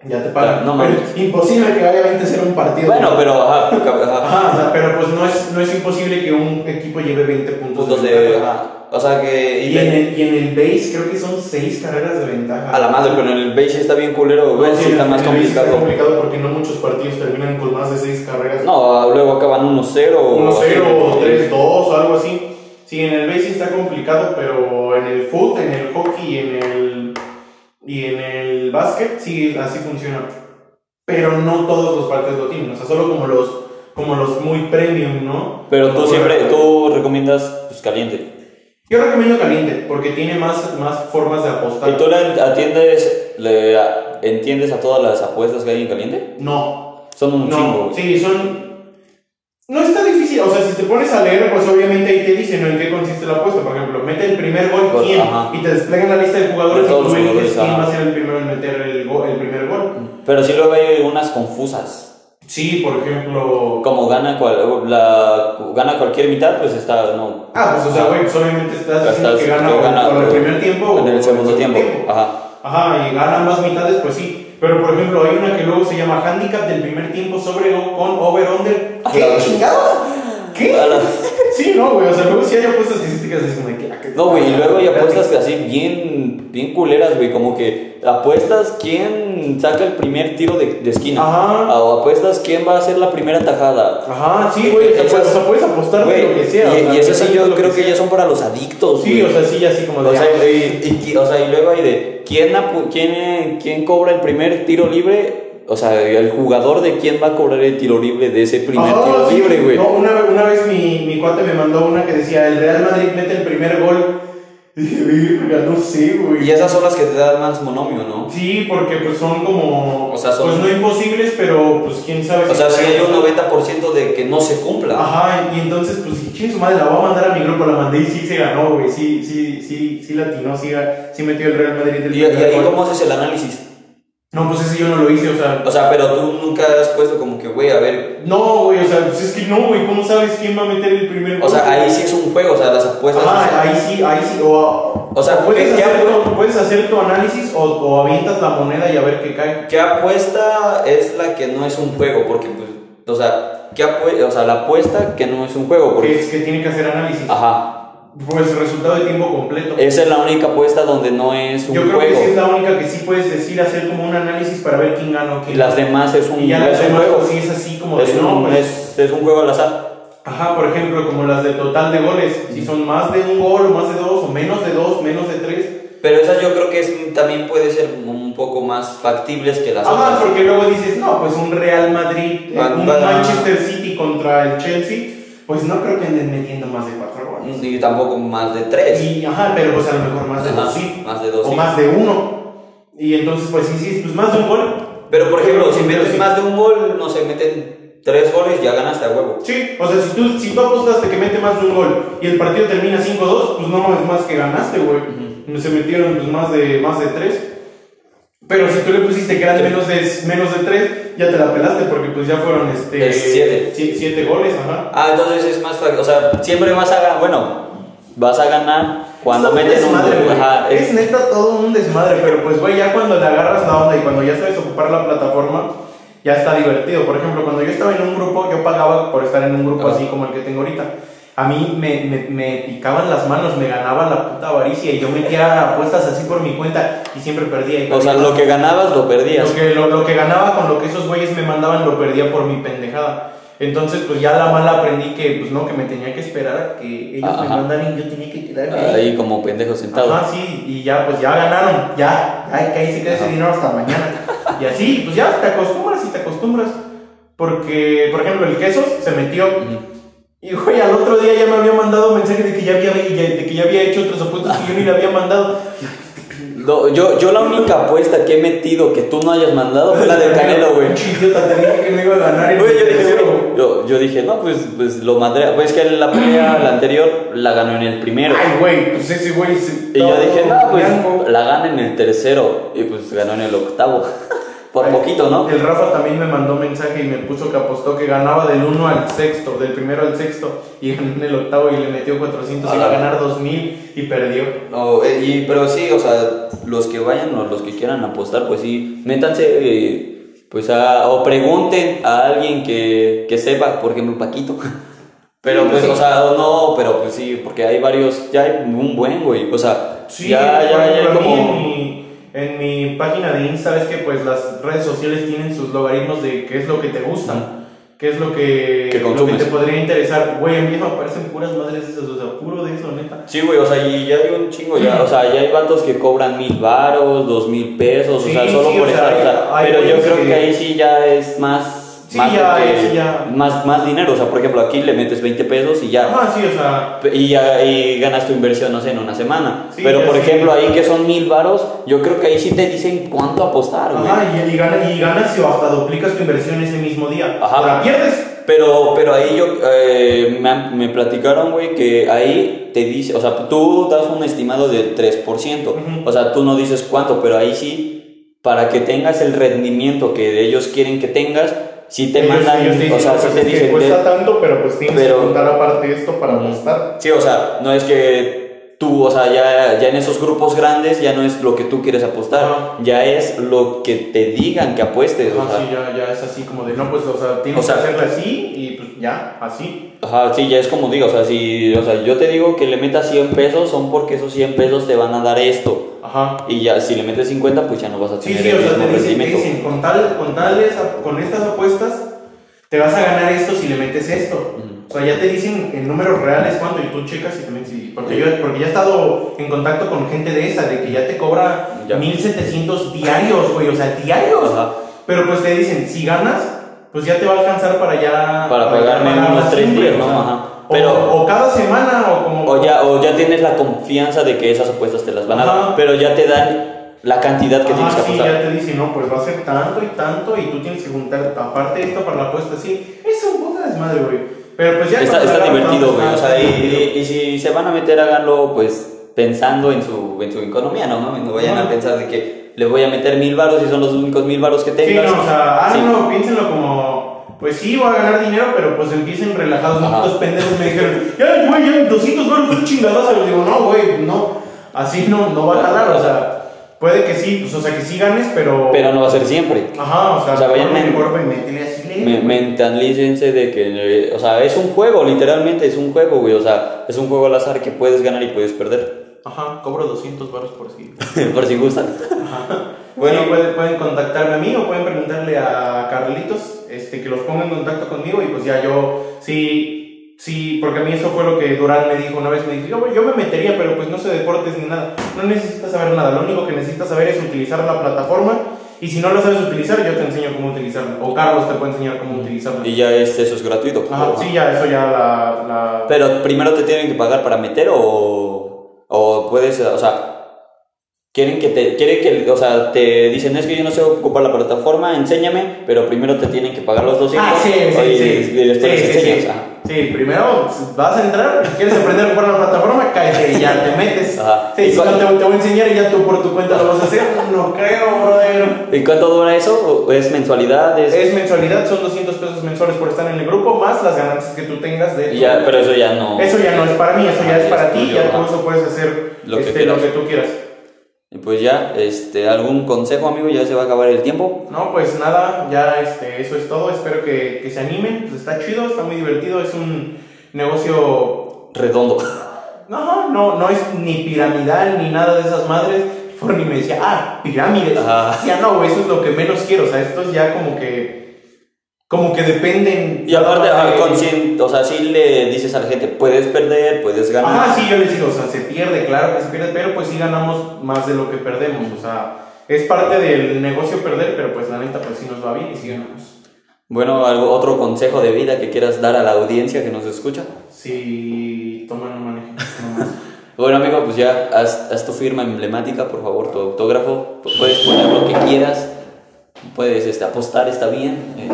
ya te pagan.
No
Pero es imposible que vaya 20-0 un partido.
bueno, pero ajá, ajá,
Ajá, o sea, pero pues no es, no es imposible que un equipo lleve 20 puntos,
puntos
de
de. ajá. O sea que.
Y en, el, y en el base creo que son 6 carreras de ventaja.
A la madre, pero en el base está bien culero, güey.
Sí,
sí está más
el base Está
complicado.
complicado porque no muchos partidos terminan con más de 6 carreras.
No, luego acaban 1-0.
1-0 o
Eh,
3-2 o algo así. Sí, en el base está complicado, pero en el foot, en el hockey y en el, y en el básquet, sí, así funciona. Pero no todos los partidos lo tienen, o sea, solo como los, como los muy premium, ¿no?
Pero tú
Como
siempre, tú recomiendas pues, caliente.
Yo recomiendo caliente, porque tiene más, más formas de apostar.
¿Y tú le atiendes, le a- entiendes a todas las apuestas que hay en caliente?
No,
Son un chingo.
no,
güey.
sí, son... No está difícil, o sea, si te pones a leer, pues obviamente ahí te dicen ¿no? en qué consiste la apuesta. Por ejemplo, mete el primer gol,
Gol,
quién,
ajá.
y te desplegan la lista de jugadores
De todos
y tú quién va a ser el primero en meter el, gol, el primer gol.
Pero sí luego hay unas confusas.
Sí, por ejemplo...
Como gana, cual, la, gana cualquier mitad, pues está, no.
Ah, pues o sea, güey, pues obviamente estás diciendo
Estás-
que gana,
que
o-
gana,
en el primer tiempo o
En el segundo tiempo. Ajá.
Ajá, y gana más mitades, pues sí. Pero por ejemplo, hay una que luego se llama handicap del primer tiempo sobre o con over-under.
A
¿Qué
la-
chingado? ¿Qué?
A la-
Sí, no, güey, o sea, luego sí hay apuestas sí quedas así como de que... ah,
No, güey, y luego hay apuestas así bien, bien culeras, güey, como que apuestas quién saca el primer tiro de, de esquina.
Ajá.
O apuestas quién va a hacer la primera tajada.
Ajá, sí, güey, o sea,
Esas-
o sea, puedes apostar de
Güey,
lo que sea. o
y,
sea,
y eso sí yo
que
creo que ya son para los adictos,
Sí,
güey.
o sea, sí, así como de...
O sea,
ah,
y, y- o sea, y luego hay de quién, quién, quién cobra el primer tiro libre, o sea, el jugador de quién va a cobrar el tiro libre de ese primer
Ah,
tiro
sí.
libre, güey.
No, una, una vez mi, mi cuate me mandó una que decía, el Real Madrid mete el primer gol. Y dije, "Verga, no sé, güey.
Y esas son las que te dan más monomio, ¿no?
Sí, porque pues son como...
O sea, son-
Pues no imposibles, pero pues quién sabe
O sea, si hay un
no
90% de que no se cumpla.
Ajá, y entonces pues chingue su madre, la voy a mandar a mi grupo, la mandé y sí se ganó, güey. Sí, sí, sí, sí latinó, sí, sí metió el Real Madrid el
¿Y, y ahí cómo haces el análisis?
No, pues ese yo no lo hice, o sea...
O sea, pero tú nunca has puesto como que, güey, a ver.
No, güey, o sea, pues es que no, güey, ¿cómo sabes quién va a meter el primer gol?
O sea, ahí sí es un juego, o sea, las apuestas.
Ajá, ahí sí, ahí sí, o,
O sea,
puedes,
¿qué- qué
hacer puedes hacer tu análisis o, o avientas la moneda y a ver qué cae.
¿Qué apuesta es la que no es un juego? Porque, pues, o sea, ¿qué o sea, la apuesta que no es un juego.
Que
Porque,
es que tiene que hacer análisis.
ajá.
Pues resultado de tiempo completo.
Esa es la única apuesta donde no es un
Yo creo
juego.
que sí es la única que sí puedes decir, hacer como un análisis para ver quién gana o
Y
quién
las
no.
demás es un,
Y ya las demás,
juego.
pues sí es así como
Es
de no,
un,
pues,
es, es un juego al azar.
Ajá, por ejemplo, como las de total de goles. Si son más de un gol, o más de dos, o menos de dos, menos de tres.
Pero esas yo creo que es- también puede ser un poco más factibles que las
Ajá,
otras.
porque luego dices, no, pues un Real Madrid, eh, un Manchester City contra el Chelsea, pues no creo que anden metiendo más de cuatro goles.
Y tampoco más de tres.
Y, ajá, pero pues a lo mejor más de
Ajá,
dos sí.
más de dos,
O
sí.
más de uno. Y entonces, pues sí, sí, pues más de un gol.
Pero por ejemplo, si
Pero
metes
sí.
más de un gol, no se meten tres goles, ya ganaste a huevo.
Sí, o sea, si tú, si tú apostaste que mete más de un gol y el partido termina 5-2, pues no es más que ganaste, güey. Se metieron pues, más de más de 3. Pero si tú le pusiste que eran menos de, menos de 3, ya te la pelaste porque pues ya fueron este,
Es siete.
7 goles, ajá.
Ah, entonces es más fácil. O sea, siempre vas a ganar. Bueno, vas a ganar cuando
Es todo un
un
desmadre, güey.
Ajá,
Es
es-
neta todo un desmadre, pero pues, güey, ya cuando le agarras la onda y cuando ya sabes ocupar la plataforma, ya está divertido. Por ejemplo, cuando yo estaba en un grupo, yo pagaba por estar en un grupo
Ah.
así como el que tengo ahorita. A mí me, me, me picaban las manos, me ganaba la puta avaricia y yo metía apuestas así por mi cuenta y siempre perdía. y
O sea, lo que ganabas lo perdías.
Lo que, lo, lo que ganaba con lo que esos güeyes me mandaban lo perdía por mi pendejada. Entonces, pues ya la mala aprendí que, pues no, que me tenía que esperar a que ellos me mandaran y yo tenía que quedarme ahí.
Ahí como pendejo sentado.
Ajá, sí, y ya, pues ya ganaron, ya, ay, que ahí se queda ese dinero hasta mañana. Y así, pues ya te acostumbras y te acostumbras. Porque, por ejemplo, el queso se metió. Y güey, al otro día ya me había mandado mensaje de que ya había, de que ya había hecho otras apuestas que yo ni le había mandado.
No, yo, yo la única apuesta que he metido que tú no hayas mandado fue la del Canelo, güey.
Pinche idiota, te dije que no iba a ganar el
Güey, yo dije,
tercero,
güey, yo, yo dije, no, pues, pues lo madre. Pues que la pelea, la anterior, la ganó en el primero.
Ay, güey, pues ese güey se.
Y yo dije, no, pues
blanco.
la gana en el tercero. Y pues ganó en el octavo. Por
Ay,
poquito, ¿no?
El Rafa también me mandó mensaje y me puso que apostó que ganaba del 1 al sexto, del primero al sexto, y ganó en el octavo y le metió 400,
Ah.
iba a ganar 2000 y perdió.
No, eh, y, pero sí, o sea, los que vayan o los que quieran apostar, pues sí, métanse, eh, pues a, o pregunten a alguien que, que sepa, por ejemplo, Paquito. Pero pues,
Sí.
o sea, o no, pero pues sí, porque hay varios, ya hay un buen, güey. O sea,
Sí,
ya, ya,
por
ya hay como...
mi, en mi página de Insta ves que pues las redes sociales tienen sus logaritmos de qué es lo que te gusta, qué es lo que, lo que te podría interesar. Güey, a mí me aparecen puras madres esas, o sea, puro de eso, neta.
Sí, güey, o sea, y ya hay un chingo, ya, o sea, ya hay vatos que cobran mil varos, dos mil pesos,
Sí,
o sea, solo
sí,
por
o sea,
estar, o sea,
hay- hay
pero yo creo
que-
que ahí sí ya es más,
Sí,
más,
ya, sí, ya.
más, más dinero, o sea, por ejemplo, aquí le metes 20 pesos y ya,
Ajá, sí, o sea,
y ya y ganas tu inversión, no sé, en una semana,
Sí,
pero por ejemplo, ahí que son mil varos, yo creo que ahí sí te dicen cuánto apostar, güey.
y, y ganas, y ganas y hasta duplicas tu inversión ese mismo día.
Ajá.
O sea, pierdes.
Pero, pero ahí yo, eh, me, me platicaron, güey, que ahí te dice, o sea, tú das un estimado del 3%,
Ujú.
o sea, tú no dices cuánto, pero ahí sí, para que tengas el rendimiento que ellos quieren que tengas, sí te
Ellos-
mandan,
ellos dicen,
o sea,
pues
te
es que
dicen,
cuesta
de-
tanto, pero pues tienes
pero-
que contar aparte esto para apostar.
sí, o sea, no es que tú, o sea, ya, ya en esos grupos grandes ya no es lo que tú quieres apostar,
Ajá.
ya es lo que te digan que apuestes, o sea,
sí, ya, ya es así como de, no, pues, o sea, tienes
O sea-
que hacerle así y pues ya, así.
Ajá, sí, ya es como digo, o sea, si, o sea, yo te digo que le metas 100 pesos, son porque esos 100 pesos te van a dar esto.
Ajá.
Y ya, si le metes 50, pues ya no vas a
Sí,
tener
sí,
el
o sea, te dicen, te dicen, con, tal, con, tales, con estas apuestas, te vas a ganar esto si le metes esto. O sea, ya te dicen en números reales cuánto y tú checas y también sí. Porque yo, porque ya he estado en contacto con gente de esa, de que ya te cobra
Ya.
1700 diarios, güey, o sea, diarios.
Ajá.
Pero pues te dicen, si ganas, pues ya te va a alcanzar para ya.
Para
ya
pagarme
pagar
unos tres días,
o
¿no?
sea,
Ajá.
o-
Pero-
o, cada semana o como.
O ya, o ya tienes la confianza de que esas apuestas te las van a dar, pero ya te dan la cantidad que tienes
Ajá,
que
sí,
apostar.
ya te dicen, no, pues va a ser tanto y tanto y tú tienes que juntar aparte esto para la apuesta, sí. Es un puta desmadre, güey. Pero pues ya
Está, divertido, güey. O sea, y,
divertido.
y- y si se van a meter, háganlo, pues, pensando en su, en su economía, ¿no? No vayan a pensar de que le voy a meter mil varos y son los únicos mil varos que
Sí,
tengas.
no, o sea,
Sí.
háganlo, piénsenlo como, pues sí, voy a ganar dinero, pero pues empiecen relajados.
Ajá.
Muchos pendejos me dijeron, ya, güey, ya 200 baros, un chingadazo. Le digo, no, güey, no, así no, no va a jalar, o sea, puede que sí, pues, o sea, que sí ganes, pero...
Pero no va a ser siempre.
Ajá, o sea,
O sea, vayan. Me- Mentalícense de que, eh, o sea, es un juego, literalmente es un juego, güey. O sea, es un juego al azar que puedes ganar y puedes perder.
Ajá, cobro 200 baros por sí.
Por si gustan.
Bueno, pueden, pueden contactarme a mí o pueden preguntarle a Carlitos este, que los ponga en contacto conmigo y pues ya yo, si, sí, porque a mí eso fue lo que Durán me dijo una vez, me dijo, yo, yo me metería, pero pues no sé deportes ni nada. No necesitas saber nada, lo único que necesitas saber es utilizar la plataforma y si no lo sabes utilizar, yo te enseño cómo utilizarla. O Carlos te puede enseñar cómo utilizarla.
Y ya es, eso es gratuito.
Ajá, sí, ya, eso ya la, la...
Pero primero te tienen que pagar para meter o, o puedes, o sea, quieren que te, quiere que, o sea, te dicen, es que yo no sé ocupar la plataforma, enséñame, pero primero te tienen que pagar los 200
Ah, sí, sí,
y,
sí.
y después
Sí,
les enseñas.
sí. Sí, primero vas a entrar, quieres aprender a ocupar la plataforma, cállate y ya te metes.
Ajá.
Sí,
¿Y
si no
cuál-
te, te voy a enseñar y ya tú por tu cuenta lo vas a hacer. No creo, brother.
¿Y cuánto dura eso? ¿O ¿Es mensualidad? ¿Es,
Es mensualidad, son 200 pesos mensuales por estar en el grupo, más las ganancias que tú tengas de
ya, pero eso ya no.
Eso ya no es para mí, eso ya
Ah,
es para ti, ya con eso puedes hacer
Lo que
este, lo que tú quieras.
Y pues ya, este, ¿algún consejo, amigo? Ya se va a acabar el tiempo.
No, pues nada, ya este, eso es todo. Espero que, que se animen. Pues está chido, está muy divertido. Es un negocio.
Redondo.
No, no, no es ni piramidal ni nada de esas madres. Forni me decía, ah, pirámides.
Ajá.
Decía, no, eso es lo que menos quiero. O sea, estos ya como que. Como que dependen.
Y aparte,
de-
ajá, consciente, o sea, si le dices a la gente, puedes perder, puedes ganar.
Ajá, sí, yo les digo, o sea, se pierde, claro que se pierde, pero pues sí ganamos más de lo que perdemos. O sea, es parte del negocio perder, pero pues la neta, pues sí nos va bien y sí ganamos.
Bueno, ¿algo, otro consejo de vida que quieras dar a la audiencia que nos escucha.
Si toman, no más.
Bueno, amigo, pues ya haz, haz tu firma emblemática, por favor, tu autógrafo. Puedes poner lo que quieras, puedes este, apostar, está bien. eh,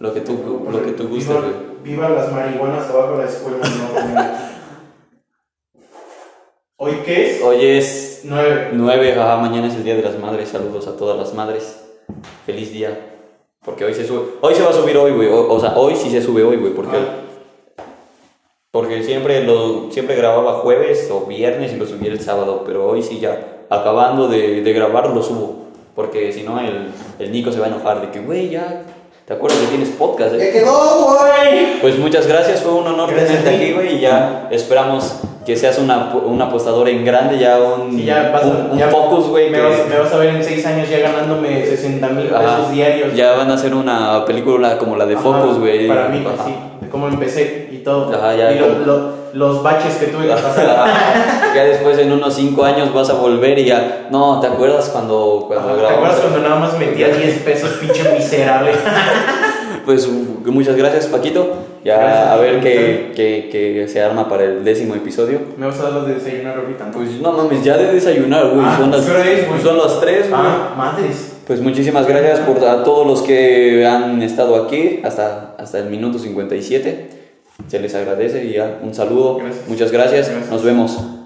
lo que tú, lo que tú gustes.
Viva, viva las marihuanas abajo de la escuela. No, ¿Hoy qué es?
Hoy es
9.
9, ajá, mañana es el Día de las Madres. Saludos a todas las madres. Feliz día. Porque hoy se sube. Hoy se va a subir hoy, güey. O, o sea, hoy sí se sube hoy, güey. Porque, porque siempre, lo, siempre grababa jueves o viernes y lo subía el sábado. Pero hoy sí ya, acabando de, de grabar, lo subo. Porque si no, el, el Nico se va a enojar de que, güey, ya. ¿Te acuerdas que tienes podcast, eh?
quedó, güey!
Pues muchas gracias, fue un honor
Gracias
tenerte aquí, güey, y ya esperamos que seas una, un apostador en grande, ya un,
Sí, ya vas a-
un, un
ya
focus, güey.
Me,
que-
vas, me vas a ver en 6 años ya ganándome 60 mil pesos diarios.
Ya van a hacer una película como la de
Ajá,
Focus, güey.
Para mí,
Ajá.
sí, de cómo empecé y todo.
Ajá, ya,
y lo-
como-
lo- los baches que tuve que pasar.
Ajá. ya después en unos 5 años vas a volver y ya. No, ¿te acuerdas cuando, cuando
¿Te
grabamos?
acuerdas cuando nada más metía 10 pesos, pinche miserable?
Pues uh, muchas gracias, Paquito. Ya
Gracias.
a ver qué, qué, qué se arma para el décimo episodio.
¿Me vas a dar lo de desayunar ahorita? no?
Pues no mames, ya de desayunar, güey.
Ah,
son, las,
¿qué hora es, güey?
son las 3, güey.
Ah, madres.
Pues muchísimas gracias por a todos los que han estado aquí hasta, hasta el minuto 57. Se les agradece y ya un saludo.
Gracias.
Muchas gracias.
Gracias.
Nos vemos.